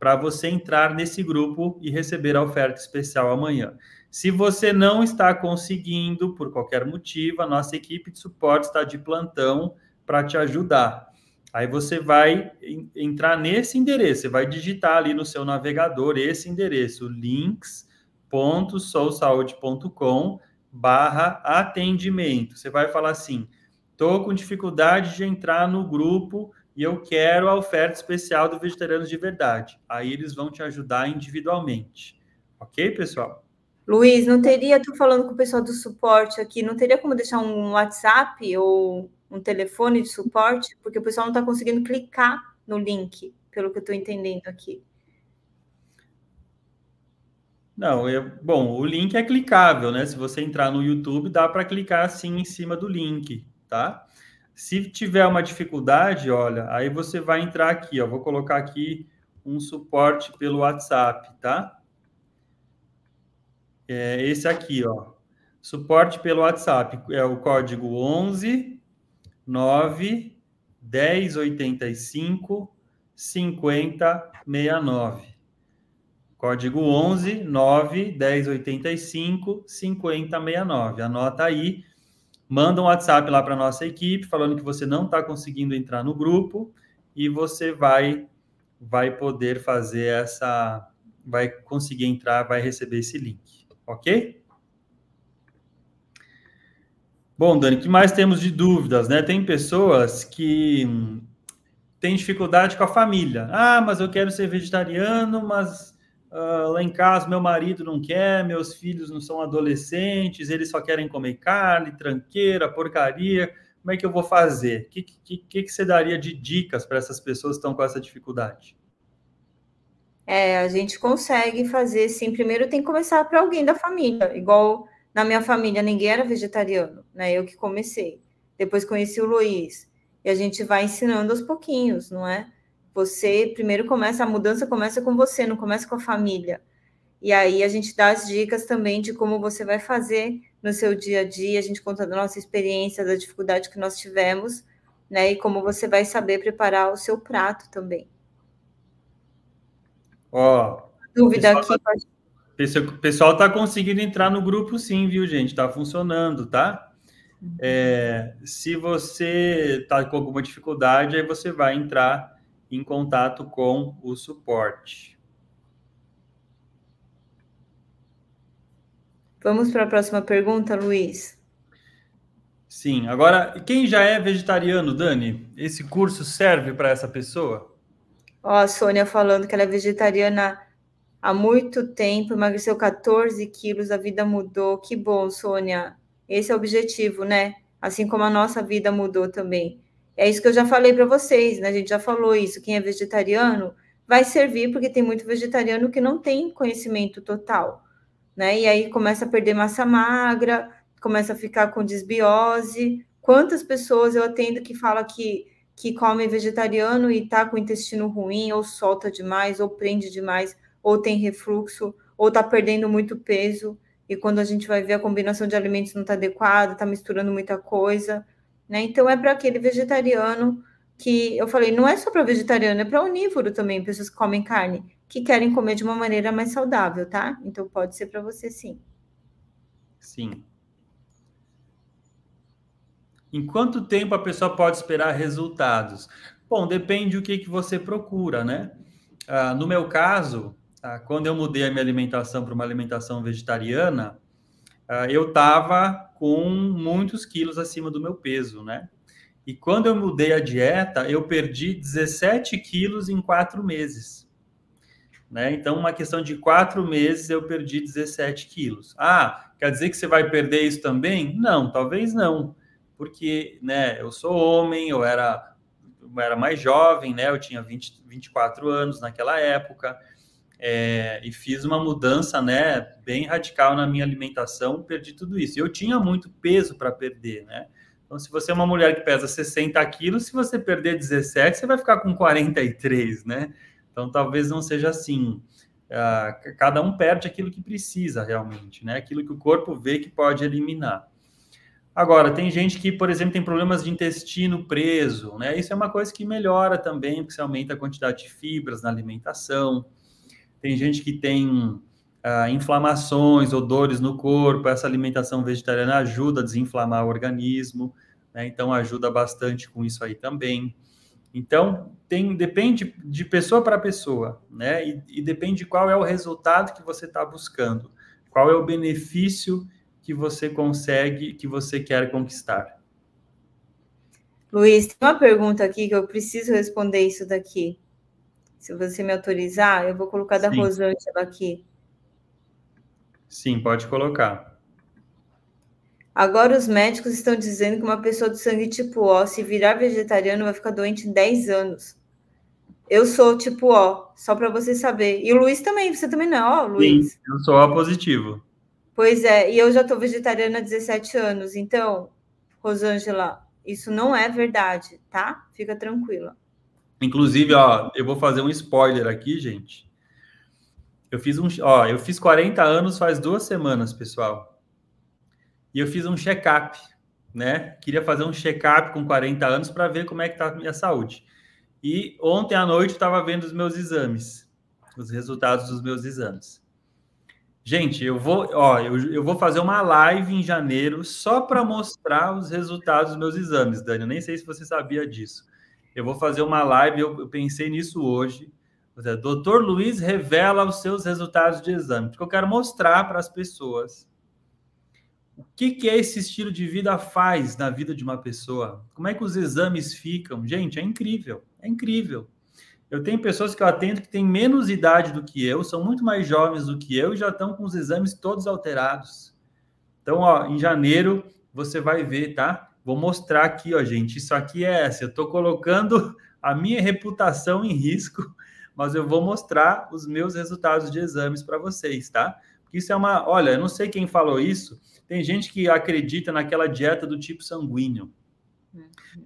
para você entrar nesse grupo e receber a oferta especial amanhã. Se você não está conseguindo, por qualquer motivo, a nossa equipe de suporte está de plantão para te ajudar. Aí você vai entrar nesse endereço, você vai digitar ali no seu navegador esse endereço, links.sousaude.com barra atendimento. Você vai falar assim, Estou com dificuldade de entrar no grupo e eu quero a oferta especial do Vegetarianos de Verdade. Aí eles vão te ajudar individualmente. Ok, pessoal? Luiz, não teria, tu falando com o pessoal do suporte aqui, não teria como deixar um WhatsApp ou um telefone de suporte? Porque o pessoal não está conseguindo clicar no link, pelo que eu estou entendendo aqui. Não, eu, bom, o link é clicável, né? Se você entrar no YouTube, dá para clicar assim em cima do link tá? Se tiver uma dificuldade, olha, aí você vai entrar aqui, ó, vou colocar aqui um suporte pelo WhatsApp, tá? É esse aqui, ó. Suporte pelo WhatsApp é o código 11 9 10 85 50 69. Código 11 9 10 85 50 69. Anota aí manda um WhatsApp lá para nossa equipe falando que você não está conseguindo entrar no grupo e você vai vai poder fazer essa, vai conseguir entrar, vai receber esse link, ok? Bom, Dani, que mais temos de dúvidas, né? Tem pessoas que têm dificuldade com a família. Ah, mas eu quero ser vegetariano, mas uh, lá em casa meu marido não quer, meus filhos não são adolescentes, eles só querem comer carne, tranqueira, porcaria. Como é que eu vou fazer? O que, que, que, que você daria de dicas para essas pessoas que estão com essa dificuldade? É, a gente consegue fazer, sim. Primeiro tem que começar para alguém da família, igual na minha família ninguém era vegetariano, né? Eu que comecei. Depois conheci o Luiz. E a gente vai ensinando aos pouquinhos, não é? Você primeiro começa, a mudança começa com você, não começa com a família. E aí a gente dá as dicas também de como você vai fazer no seu dia a dia, a gente conta da nossa experiência, da dificuldade que nós tivemos, né? E como você vai saber preparar o seu prato também. Ó, dúvida aqui. Tá, o pessoal está conseguindo entrar no grupo, sim, viu, gente? Está funcionando, tá? É, se você está com alguma dificuldade, aí você vai entrar em contato com o suporte. Vamos para a próxima pergunta, Luiz. Sim, agora, quem já é vegetariano, Dani, esse curso serve para essa pessoa? Ó, a Sônia falando que ela é vegetariana há muito tempo, emagreceu 14 quilos, a vida mudou. Que bom, Sônia. Esse é o objetivo, né? Assim como a nossa vida mudou também. É isso que eu já falei para vocês, né? A gente já falou isso. Quem é vegetariano vai servir, porque tem muito vegetariano que não tem conhecimento total, né? E aí começa a perder massa magra, começa a ficar com desbiose. Quantas pessoas eu atendo que fala que que come vegetariano e tá com o intestino ruim, ou solta demais, ou prende demais, ou tem refluxo, ou tá perdendo muito peso, e quando a gente vai ver a combinação de alimentos não está adequada, está misturando muita coisa, né? Então é para aquele vegetariano que eu falei, não é só para vegetariano, é para onívoro também, pessoas que comem carne, que querem comer de uma maneira mais saudável, tá? Então pode ser para você sim. Sim. Em quanto tempo a pessoa pode esperar resultados? Bom, depende do que, que você procura, né? Ah, no meu caso, ah, quando eu mudei a minha alimentação para uma alimentação vegetariana, ah, eu estava com muitos quilos acima do meu peso, né? E quando eu mudei a dieta, eu perdi 17 quilos em quatro meses. Né? Então, uma questão de quatro meses, eu perdi 17 quilos. Ah, quer dizer que você vai perder isso também? Não, talvez não porque né, eu sou homem, eu era, eu era mais jovem, né, eu tinha 20, 24 anos naquela época, é, e fiz uma mudança né, bem radical na minha alimentação, perdi tudo isso. Eu tinha muito peso para perder, né? Então, se você é uma mulher que pesa 60 quilos, se você perder 17, você vai ficar com 43, né? Então, talvez não seja assim. Uh, cada um perde aquilo que precisa realmente, né? Aquilo que o corpo vê que pode eliminar. Agora, tem gente que, por exemplo, tem problemas de intestino preso, né? Isso é uma coisa que melhora também, porque você aumenta a quantidade de fibras na alimentação. Tem gente que tem ah, inflamações ou dores no corpo, essa alimentação vegetariana ajuda a desinflamar o organismo, né? Então ajuda bastante com isso aí também. Então, tem, depende de pessoa para pessoa, né? E, e depende qual é o resultado que você está buscando, qual é o benefício que você consegue, que você quer conquistar? Luiz, tem uma pergunta aqui que eu preciso responder isso daqui. Se você me autorizar, eu vou colocar da Sim. Rosângela aqui. Sim, pode colocar. Agora os médicos estão dizendo que uma pessoa do sangue tipo O, se virar vegetariano, vai ficar doente em 10 anos. Eu sou tipo O, só para você saber. E o Luiz também, você também não é O, Luiz? Sim, eu sou O positivo. Pois é, e eu já estou vegetariana há 17 anos, então, Rosângela, isso não é verdade, tá? Fica tranquila. Inclusive, ó, eu vou fazer um spoiler aqui, gente. Eu fiz um, ó, eu fiz 40 anos faz duas semanas, pessoal. E eu fiz um check-up, né? Queria fazer um check-up com 40 anos para ver como é que tá a minha saúde. E ontem à noite eu estava vendo os meus exames, os resultados dos meus exames. Gente, eu vou, ó, eu, eu vou fazer uma live em janeiro só para mostrar os resultados dos meus exames, Dani. Eu nem sei se você sabia disso. Eu vou fazer uma live, eu, pensei nisso hoje, Doutor Luiz revela os seus resultados de exame, porque eu quero mostrar para as pessoas o que, que é esse estilo de vida faz na vida de uma pessoa, como é que os exames ficam. Gente, é incrível, é incrível. Eu tenho pessoas que eu atendo que têm menos idade do que eu, são muito mais jovens do que eu e já estão com os exames todos alterados. Então, ó, em janeiro você vai ver, tá? Vou mostrar aqui, ó, gente. Isso aqui é essa. Eu estou colocando a minha reputação em risco mas eu vou mostrar os meus resultados de exames para vocês, tá? Isso é uma. Olha, eu não sei quem falou isso. Tem gente que acredita naquela dieta do tipo sanguíneo.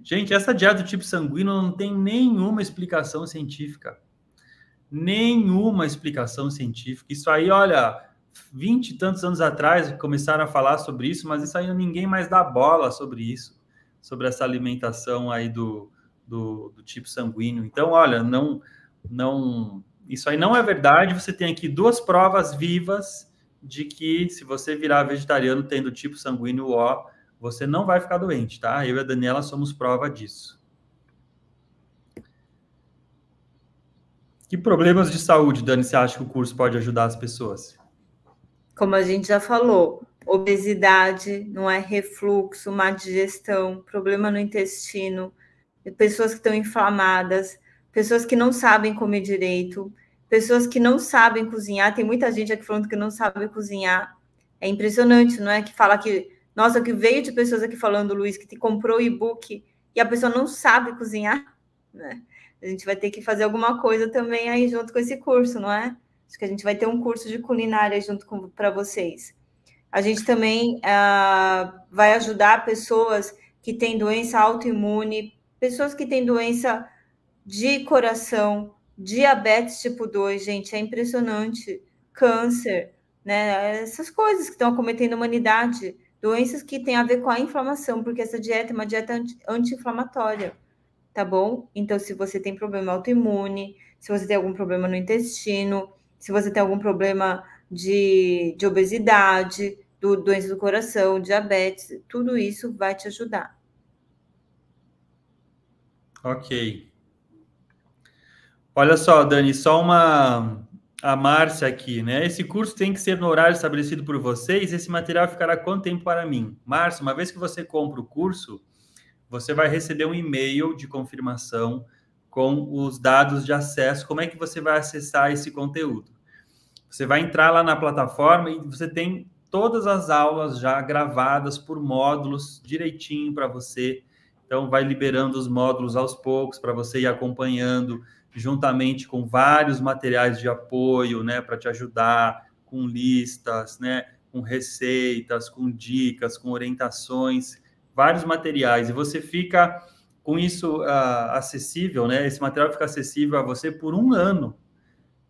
Gente, essa dieta do tipo sanguíneo não tem nenhuma explicação científica. Nenhuma explicação científica. Isso aí, olha, vinte e tantos anos atrás começaram a falar sobre isso, mas isso aí ninguém mais dá bola sobre isso, sobre essa alimentação aí do, do, do tipo sanguíneo. Então, olha, não não, isso aí não é verdade. Você tem aqui duas provas vivas de que se você virar vegetariano tendo tipo sanguíneo O, você não vai ficar doente, tá? Eu e a Daniela somos prova disso. Que problemas de saúde, Dani, você acha que o curso pode ajudar as pessoas? Como a gente já falou, obesidade, não é refluxo, má digestão, problema no intestino, pessoas que estão inflamadas, pessoas que não sabem comer direito, pessoas que não sabem cozinhar. Tem muita gente aqui falando que não sabe cozinhar. É impressionante, não é? Que fala que, nossa, que veio de pessoas aqui falando, Luiz, que te comprou e-book e a pessoa não sabe cozinhar, né? A gente vai ter que fazer alguma coisa também aí junto com esse curso, não é? Acho que a gente vai ter um curso de culinária junto para vocês. A gente também uh, vai ajudar pessoas que têm doença autoimune, pessoas que têm doença de coração, diabetes tipo 2, gente, é impressionante. Câncer, né? Essas coisas que estão acometendo a humanidade, doenças que têm a ver com a inflamação, porque essa dieta é uma dieta anti-inflamatória, tá bom? Então, se você tem problema autoimune, se você tem algum problema no intestino, se você tem algum problema de, de obesidade, do, doença do coração, diabetes, tudo isso vai te ajudar. Ok. Olha só, Dani, só uma a Márcia aqui, né? Esse curso tem que ser no horário estabelecido por vocês. Esse material ficará quanto tempo para mim? Márcia, uma vez que você compra o curso, você vai receber um e-mail de confirmação com os dados de acesso. Como é que você vai acessar esse conteúdo? Você vai entrar lá na plataforma e você tem todas as aulas já gravadas por módulos direitinho para você. Então, vai liberando os módulos aos poucos para você ir acompanhando juntamente com vários materiais de apoio, né, para te ajudar, com listas, né, com receitas, com dicas, com orientações, vários materiais, e você fica com isso uh, acessível, né? Esse material fica acessível a você por um ano,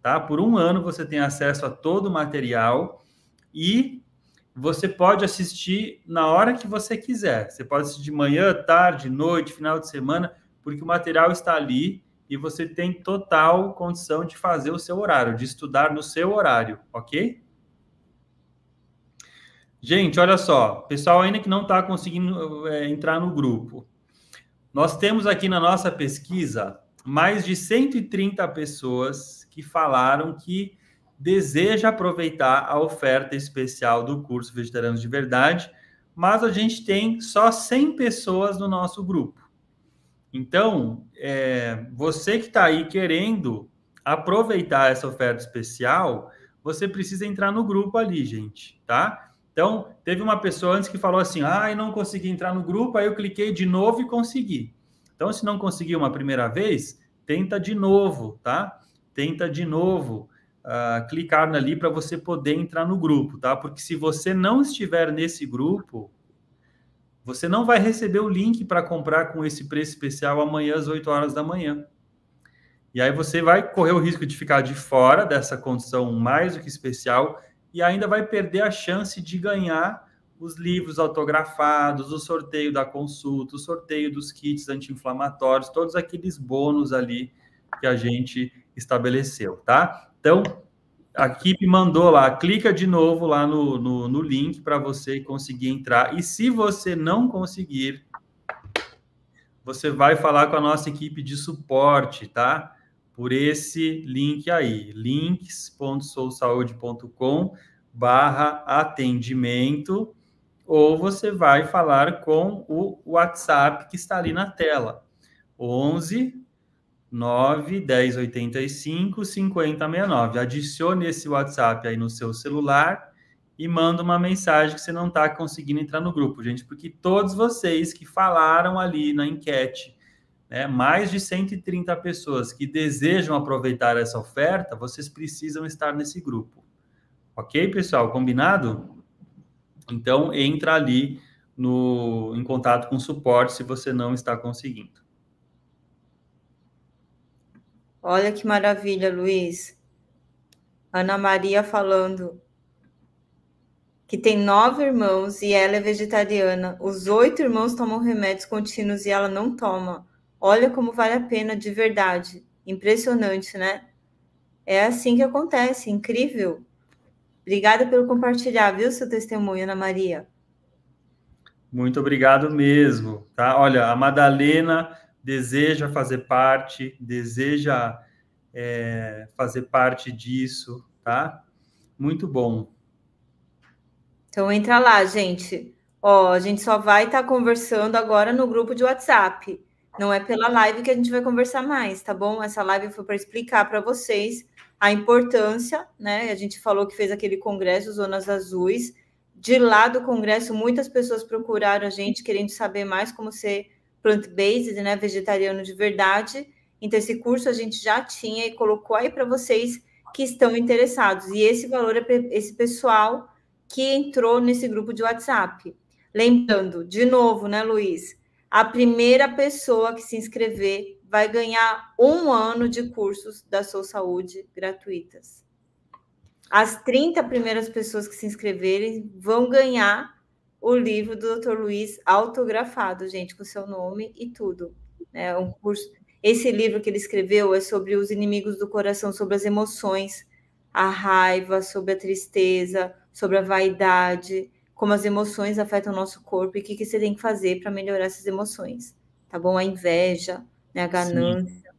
tá? Por um ano você tem acesso a todo o material e você pode assistir na hora que você quiser. Você pode assistir de manhã, tarde, noite, final de semana, porque o material está ali e você tem total condição de fazer o seu horário, de estudar no seu horário, ok? Gente, olha só, pessoal ainda que não está conseguindo é, entrar no grupo, nós temos aqui na nossa pesquisa mais de 130 pessoas que falaram que deseja aproveitar a oferta especial do curso Vegetarianos de Verdade, mas a gente tem só 100 pessoas no nosso grupo. Então, é, você que está aí querendo aproveitar essa oferta especial, você precisa entrar no grupo ali, gente, tá? Então, teve uma pessoa antes que falou assim: ah, eu não consegui entrar no grupo, aí eu cliquei de novo e consegui. Então, se não conseguiu uma primeira vez, tenta de novo, tá? Tenta de novo uh, clicar ali para você poder entrar no grupo, tá? Porque se você não estiver nesse grupo, você não vai receber o link para comprar com esse preço especial amanhã às 8 horas da manhã. E aí você vai correr o risco de ficar de fora dessa condição mais do que especial e ainda vai perder a chance de ganhar os livros autografados, o sorteio da consulta, o sorteio dos kits anti-inflamatórios, todos aqueles bônus ali que a gente estabeleceu, tá? Então, a equipe mandou lá, clica de novo lá no, no, no link para você conseguir entrar. E se você não conseguir, você vai falar com a nossa equipe de suporte, tá? Por esse link aí, links.sousaude.com barra atendimento, ou você vai falar com o WhatsApp que está ali na tela, 11 9 10 85 50 69. Adicione esse WhatsApp aí no seu celular e manda uma mensagem que você não está conseguindo entrar no grupo, gente, porque todos vocês que falaram ali na enquete, né, mais de 130 pessoas que desejam aproveitar essa oferta, vocês precisam estar nesse grupo. Ok, pessoal? Combinado? Então, entra ali no, em contato com o suporte se você não está conseguindo. Olha que maravilha, Luiz. Ana Maria falando que tem nove irmãos e ela é vegetariana. Os oito irmãos tomam remédios contínuos e ela não toma. Olha como vale a pena de verdade. Impressionante, né? É assim que acontece, incrível. Obrigada pelo compartilhar, viu, seu testemunho, Ana Maria. Muito obrigado mesmo, tá? Olha, a Madalena deseja fazer parte, deseja é, fazer parte disso, tá? Muito bom. Então entra lá, gente. Ó, a gente só vai estar tá conversando agora no grupo de WhatsApp. Não é pela live que a gente vai conversar mais, tá bom? Essa live foi para explicar para vocês a importância, né? A gente falou que fez aquele congresso Zonas Azuis. De lá do congresso, muitas pessoas procuraram a gente querendo saber mais como ser plant-based, né, vegetariano de verdade. Então, esse curso a gente já tinha e colocou aí para vocês que estão interessados. E esse valor é esse pessoal que entrou nesse grupo de WhatsApp. Lembrando, de novo, né, Luiz? A primeira pessoa que se inscrever vai ganhar um ano de cursos da Sou Saúde gratuitas. As 30 primeiras pessoas que se inscreverem vão ganhar o livro do Dr. Luiz autografado, gente, com seu nome e tudo. É um curso. Esse livro que ele escreveu é sobre os inimigos do coração, sobre as emoções, a raiva, sobre a tristeza, sobre a vaidade, como as emoções afetam o nosso corpo e o que, que você tem que fazer para melhorar essas emoções, tá bom? A inveja, né, a ganância.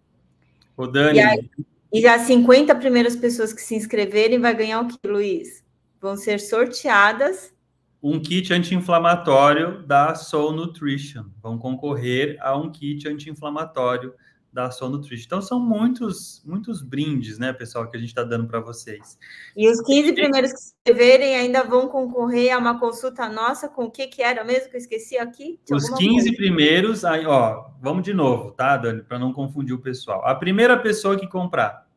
O Dani. E, aí, e as 50 primeiras pessoas que se inscreverem vai ganhar o que, Luiz? Vão ser sorteadas um kit anti-inflamatório da Soul Nutrition. Vão concorrer a um kit anti-inflamatório da Soul Nutrition. Então, são muitos, muitos brindes, né, pessoal, que a gente está dando para vocês. E os 15 primeiros que se inscreverem ainda vão concorrer a uma consulta nossa com o que, que era mesmo que eu esqueci aqui? Os 15 coisa. primeiros, aí, ó, vamos de novo, tá, Dani, para não confundir o pessoal. A primeira pessoa que comprar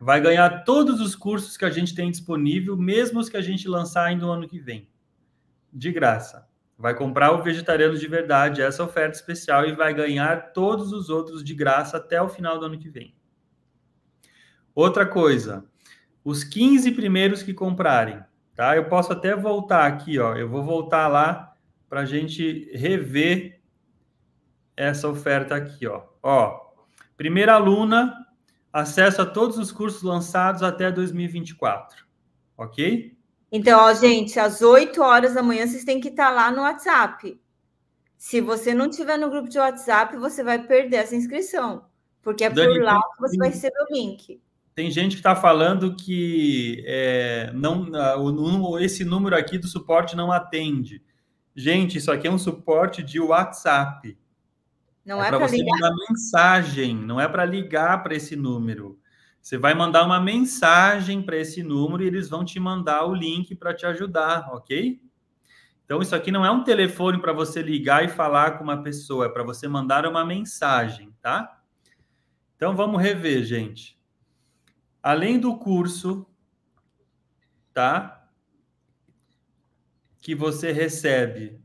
vai ganhar todos os cursos que a gente tem disponível, mesmo os que a gente lançar ainda no ano que vem. De graça. Vai comprar o Vegetarianos de Verdade, essa oferta especial, e vai ganhar todos os outros de graça até o final do ano que vem. Outra coisa, os 15 primeiros que comprarem, tá? Eu posso até voltar aqui, ó. Eu vou voltar lá para a gente rever essa oferta aqui, ó. Ó, primeira aluna acesso a todos os cursos lançados até 2024. Ok? Então, ó, gente, às 8 horas da manhã vocês têm que estar lá no WhatsApp. Se você não tiver no grupo de WhatsApp, você vai perder essa inscrição, porque é Dani, por lá que você vai receber o link. Tem gente que está falando que é, não, o, esse número aqui do suporte não atende. Gente, isso aqui é um suporte de WhatsApp. Não é, é para você ligar. mandar mensagem, não é para ligar para esse número. Você vai mandar uma mensagem para esse número e eles vão te mandar o link para te ajudar, ok? Então, isso aqui não é um telefone para você ligar e falar com uma pessoa, é para você mandar uma mensagem, tá? Então, vamos rever, gente. Além do curso, tá? Que você recebe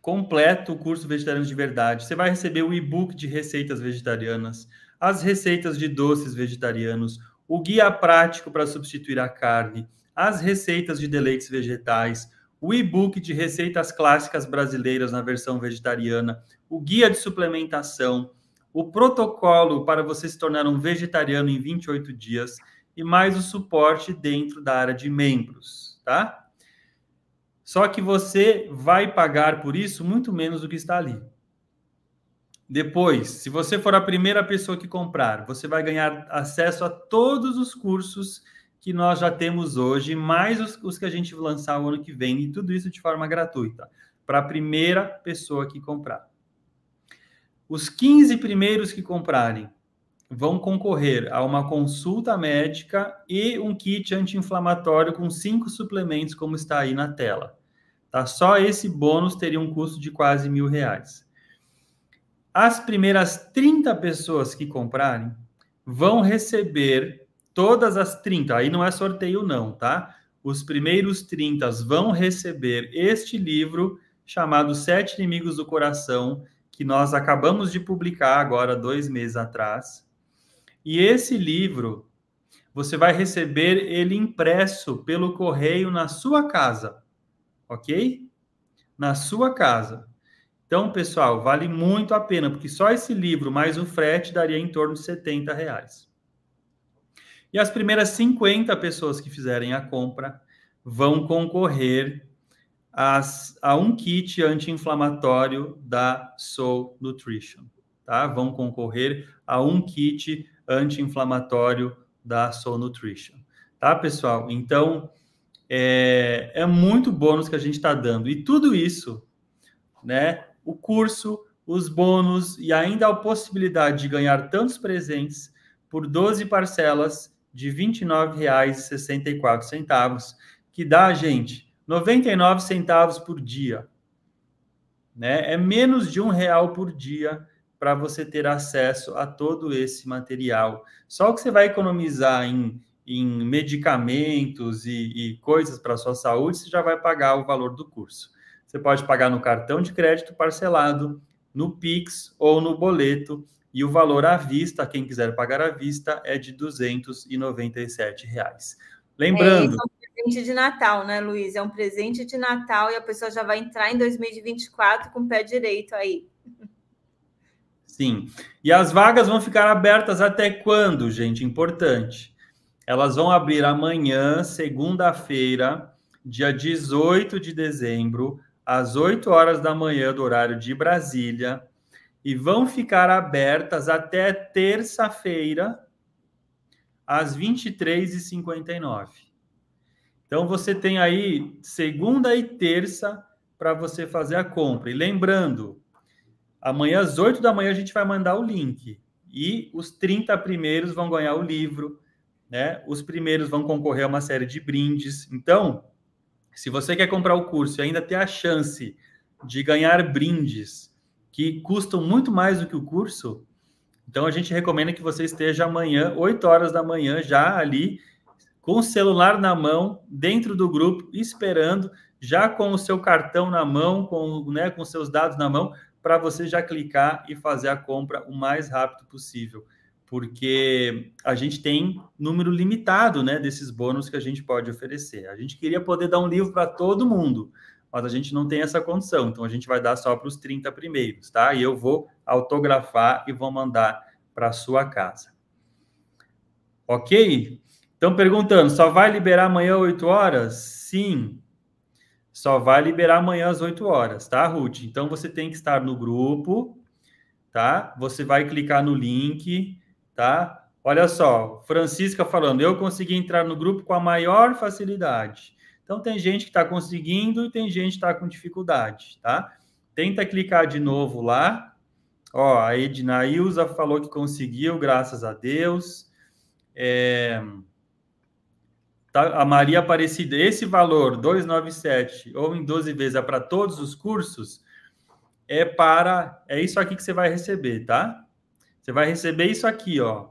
completo o curso Vegetarianos de Verdade. Você vai receber o e-book de receitas vegetarianas, as receitas de doces vegetarianos, o guia prático para substituir a carne, as receitas de deleites vegetais, o e-book de receitas clássicas brasileiras na versão vegetariana, o guia de suplementação, o protocolo para você se tornar um vegetariano em 28 dias e mais o suporte dentro da área de membros, tá? Só que você vai pagar por isso muito menos do que está ali. Depois, se você for a primeira pessoa que comprar, você vai ganhar acesso a todos os cursos que nós já temos hoje, mais os, os que a gente lançar o ano que vem, e tudo isso de forma gratuita, para a primeira pessoa que comprar. Os 15 primeiros que comprarem vão concorrer a uma consulta médica e um kit anti-inflamatório com cinco suplementos, como está aí na tela. Tá? Só esse bônus teria um custo de quase mil reais. As primeiras 30 pessoas que comprarem vão receber todas as 30, aí não é sorteio não, tá? Os primeiros 30 vão receber este livro chamado Sete Inimigos do Coração, que nós acabamos de publicar agora, dois meses atrás. E esse livro, você vai receber ele impresso pelo correio na sua casa, ok? Na sua casa. Então, pessoal, vale muito a pena, porque só esse livro mais o frete daria em torno de 70 reais. E as primeiras 50 pessoas que fizerem a compra vão concorrer as, a um kit anti-inflamatório da Soul Nutrition, tá? Vão concorrer a um kit anti-inflamatório da Soul Nutrition, tá, pessoal? Então, é, é muito bônus que a gente está dando. E tudo isso, né? O curso, os bônus e ainda a possibilidade de ganhar tantos presentes por 12 parcelas de R$ 29,64, que dá, gente, 99 centavos por dia. Né? É menos de um real por dia para você ter acesso a todo esse material. Só o que você vai economizar em, em medicamentos e, e coisas para sua saúde, você já vai pagar o valor do curso. Você pode pagar no cartão de crédito parcelado, no Pix ou no boleto, e o valor à vista, quem quiser pagar à vista, é de 297 reais. Lembrando. É, é um presente de Natal, né, Luiz? É um presente de Natal e a pessoa já vai entrar em 2024 com o pé direito aí. Sim. E as vagas vão ficar abertas até quando, gente? Importante. Elas vão abrir amanhã, segunda-feira, dia 18 de dezembro, às 8 horas da manhã do horário de Brasília e vão ficar abertas até terça-feira às 23h59. Então você tem aí segunda e terça para você fazer a compra. E lembrando, amanhã às 8 da manhã a gente vai mandar o link e os 30 primeiros vão ganhar o livro, né? Os primeiros vão concorrer a uma série de brindes. Então, se você quer comprar o curso e ainda ter a chance de ganhar brindes que custam muito mais do que o curso, então a gente recomenda que você esteja amanhã, 8 horas da manhã, já ali, com o celular na mão, dentro do grupo, esperando, já com o seu cartão na mão, com, né, com seus dados na mão, para você já clicar e fazer a compra o mais rápido possível porque a gente tem número limitado né, desses bônus que a gente pode oferecer. A gente queria poder dar um livro para todo mundo, mas a gente não tem essa condição, então a gente vai dar só para os 30 primeiros, tá? E eu vou autografar e vou mandar para sua casa. Ok? Então, perguntando, só vai liberar amanhã às 8 horas? Sim, só vai liberar amanhã às 8 horas, tá, Ruth? Então, você tem que estar no grupo, tá? Você vai clicar no link, tá? Olha só, Francisca falando, eu consegui entrar no grupo com a maior facilidade. Então, tem gente que está conseguindo e tem gente que está com dificuldade, tá? Tenta clicar de novo lá. Ó, a Edna Ilza falou que conseguiu, graças a Deus. É... Tá, a Maria Aparecida, esse valor, 297, ou em 12 vezes, é para todos os cursos, é para. É isso aqui que você vai receber, tá? Você vai receber isso aqui, ó.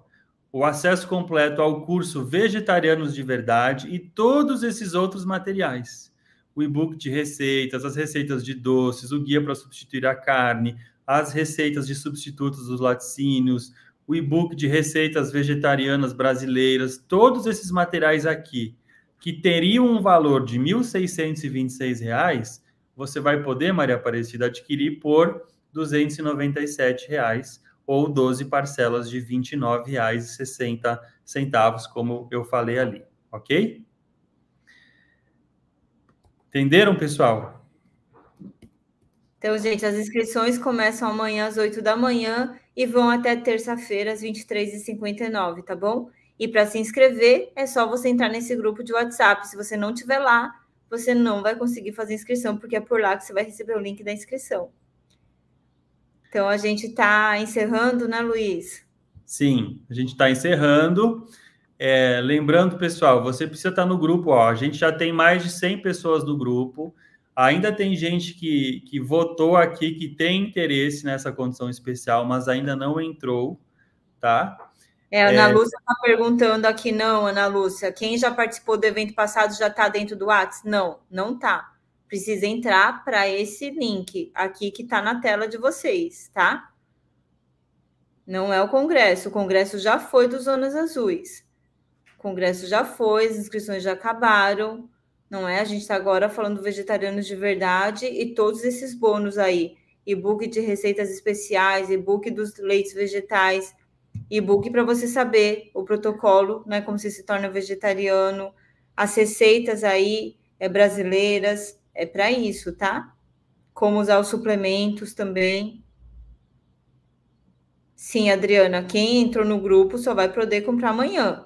O acesso completo ao curso Vegetarianos de Verdade e todos esses outros materiais. O e-book de receitas, as receitas de doces, o guia para substituir a carne, as receitas de substitutos dos laticínios, o e-book de receitas vegetarianas brasileiras, todos esses materiais aqui, que teriam um valor de R$ 1.626, você vai poder, Maria Aparecida, adquirir por 297 reais ou 12 parcelas de R$ 29,60, como eu falei ali, ok? Entenderam, pessoal? Então, gente, as inscrições começam amanhã às 8 da manhã e vão até terça-feira às 23h59, tá bom? E para se inscrever, é só você entrar nesse grupo de WhatsApp. Se você não estiver lá, você não vai conseguir fazer inscrição, porque é por lá que você vai receber o link da inscrição. Então, a gente está encerrando, né, Luiz? Sim, a gente está encerrando. É, lembrando, pessoal, você precisa estar tá no grupo. Ó, a gente já tem mais de 100 pessoas no grupo. Ainda tem gente que, que votou aqui, que tem interesse nessa condição especial, mas ainda não entrou, tá? É, a Ana é... Lúcia está perguntando aqui, não, Ana Lúcia, quem já participou do evento passado já está dentro do WhatsApp? Não, não está. Precisa entrar para esse link aqui que está na tela de vocês, tá? Não é o congresso, o congresso já foi dos Zonas Azuis. O congresso já foi, as inscrições já acabaram, não é? A gente está agora falando vegetarianos de verdade e todos esses bônus aí, e-book de receitas especiais, e-book dos leites vegetais, e-book para você saber o protocolo, né, como você se torna vegetariano, as receitas aí é, brasileiras, é para isso, tá? Como usar os suplementos também. Sim, Adriana, quem entrou no grupo só vai poder comprar amanhã.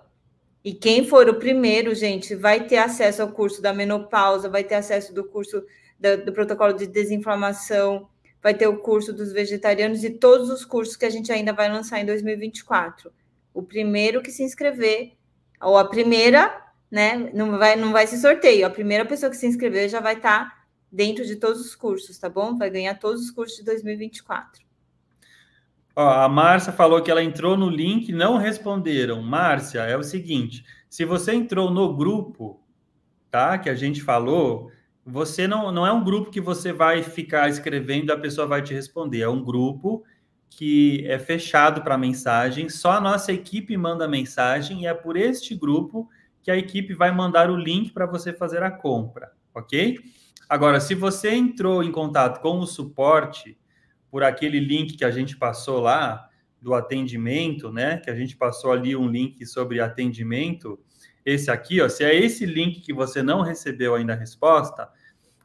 E quem for o primeiro, gente, vai ter acesso ao curso da menopausa, vai ter acesso do curso do, do protocolo de desinflamação, vai ter o curso dos vegetarianos e todos os cursos que a gente ainda vai lançar em 2024. O primeiro que se inscrever, ou a primeira, né? Não vai, não vai ser sorteio. A primeira pessoa que se inscrever já vai estar tá dentro de todos os cursos, tá bom? Vai ganhar todos os cursos de 2024. Ó, a Márcia falou que ela entrou no link, não responderam. Márcia, é o seguinte: se você entrou no grupo, tá? Que a gente falou, você não, não é um grupo que você vai ficar escrevendo e a pessoa vai te responder. É um grupo que é fechado para mensagem, só a nossa equipe manda mensagem e é por este grupo que a equipe vai mandar o link para você fazer a compra, ok? Agora, se você entrou em contato com o suporte por aquele link que a gente passou lá do atendimento, né? Que a gente passou ali um link sobre atendimento, esse aqui, ó, se é esse link que você não recebeu ainda a resposta,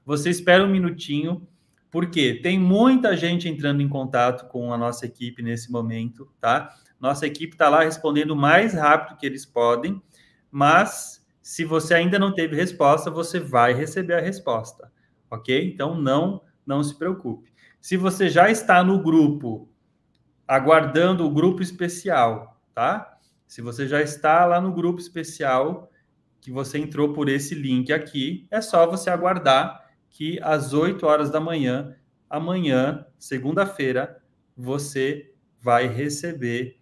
você espera um minutinho, porque tem muita gente entrando em contato com a nossa equipe nesse momento, tá? Nossa equipe está lá respondendo o mais rápido que eles podem, mas se você ainda não teve resposta, você vai receber a resposta, ok? Então não, não se preocupe. Se você já está no grupo, aguardando o grupo especial, tá? Se você já está lá no grupo especial, que você entrou por esse link aqui, é só você aguardar que às 8 horas da manhã, amanhã, segunda-feira, você vai receber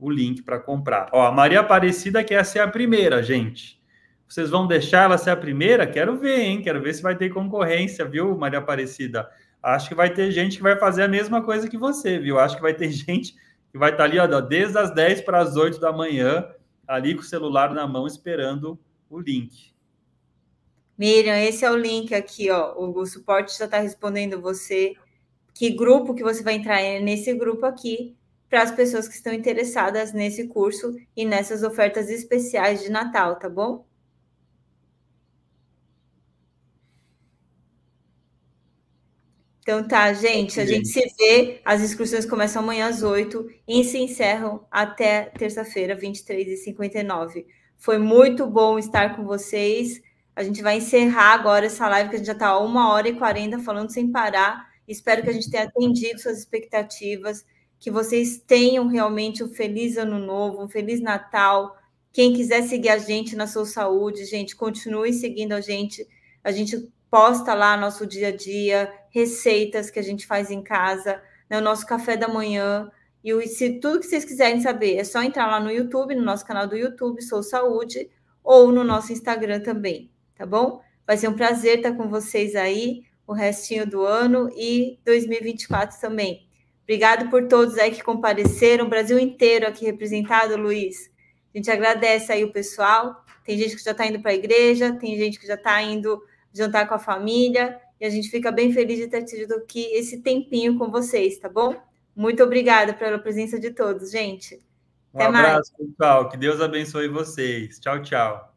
o link para comprar. Ó, a Maria Aparecida quer ser a primeira, gente. Vocês vão deixar ela ser a primeira? Quero ver, hein? Quero ver se vai ter concorrência, viu, Maria Aparecida? Acho que vai ter gente que vai fazer a mesma coisa que você, viu? Acho que vai ter *laughs* gente que vai estar ali, ó, desde as 10 para as 8 da manhã, ali com o celular na mão, esperando o link. Miriam, esse é o link aqui, ó. O, suporte já está respondendo você. Que grupo que você vai entrar nesse grupo aqui, para as pessoas que estão interessadas nesse curso e nessas ofertas especiais de Natal, tá bom? Então tá, gente, a gente se vê. As inscrições começam amanhã às 8 e se encerram até terça-feira, 23h59. Foi muito bom estar com vocês. A gente vai encerrar agora essa live, que a gente já está uma hora e quarenta falando sem parar. Espero que a gente tenha atendido suas expectativas, que vocês tenham realmente um feliz ano novo, um feliz Natal. Quem quiser seguir a gente na sua saúde, gente, continue seguindo a gente. A gente posta lá nosso dia a dia, receitas que a gente faz em casa, né, o nosso café da manhã. E se tudo que vocês quiserem saber, é só entrar lá no YouTube, no nosso canal do YouTube, Sou Saúde, ou no nosso Instagram também, tá bom? Vai ser um prazer estar com vocês aí o restinho do ano e 2024 também. Obrigado por todos aí que compareceram, o Brasil inteiro aqui representado, Luiz. A gente agradece aí o pessoal. Tem gente que já está indo para a igreja, tem gente que já está indo jantar com a família. E a gente fica bem feliz de ter tido aqui esse tempinho com vocês, tá bom? Muito obrigada pela presença de todos, gente. Até um abraço, mais. pessoal. Que Deus abençoe vocês. Tchau, tchau.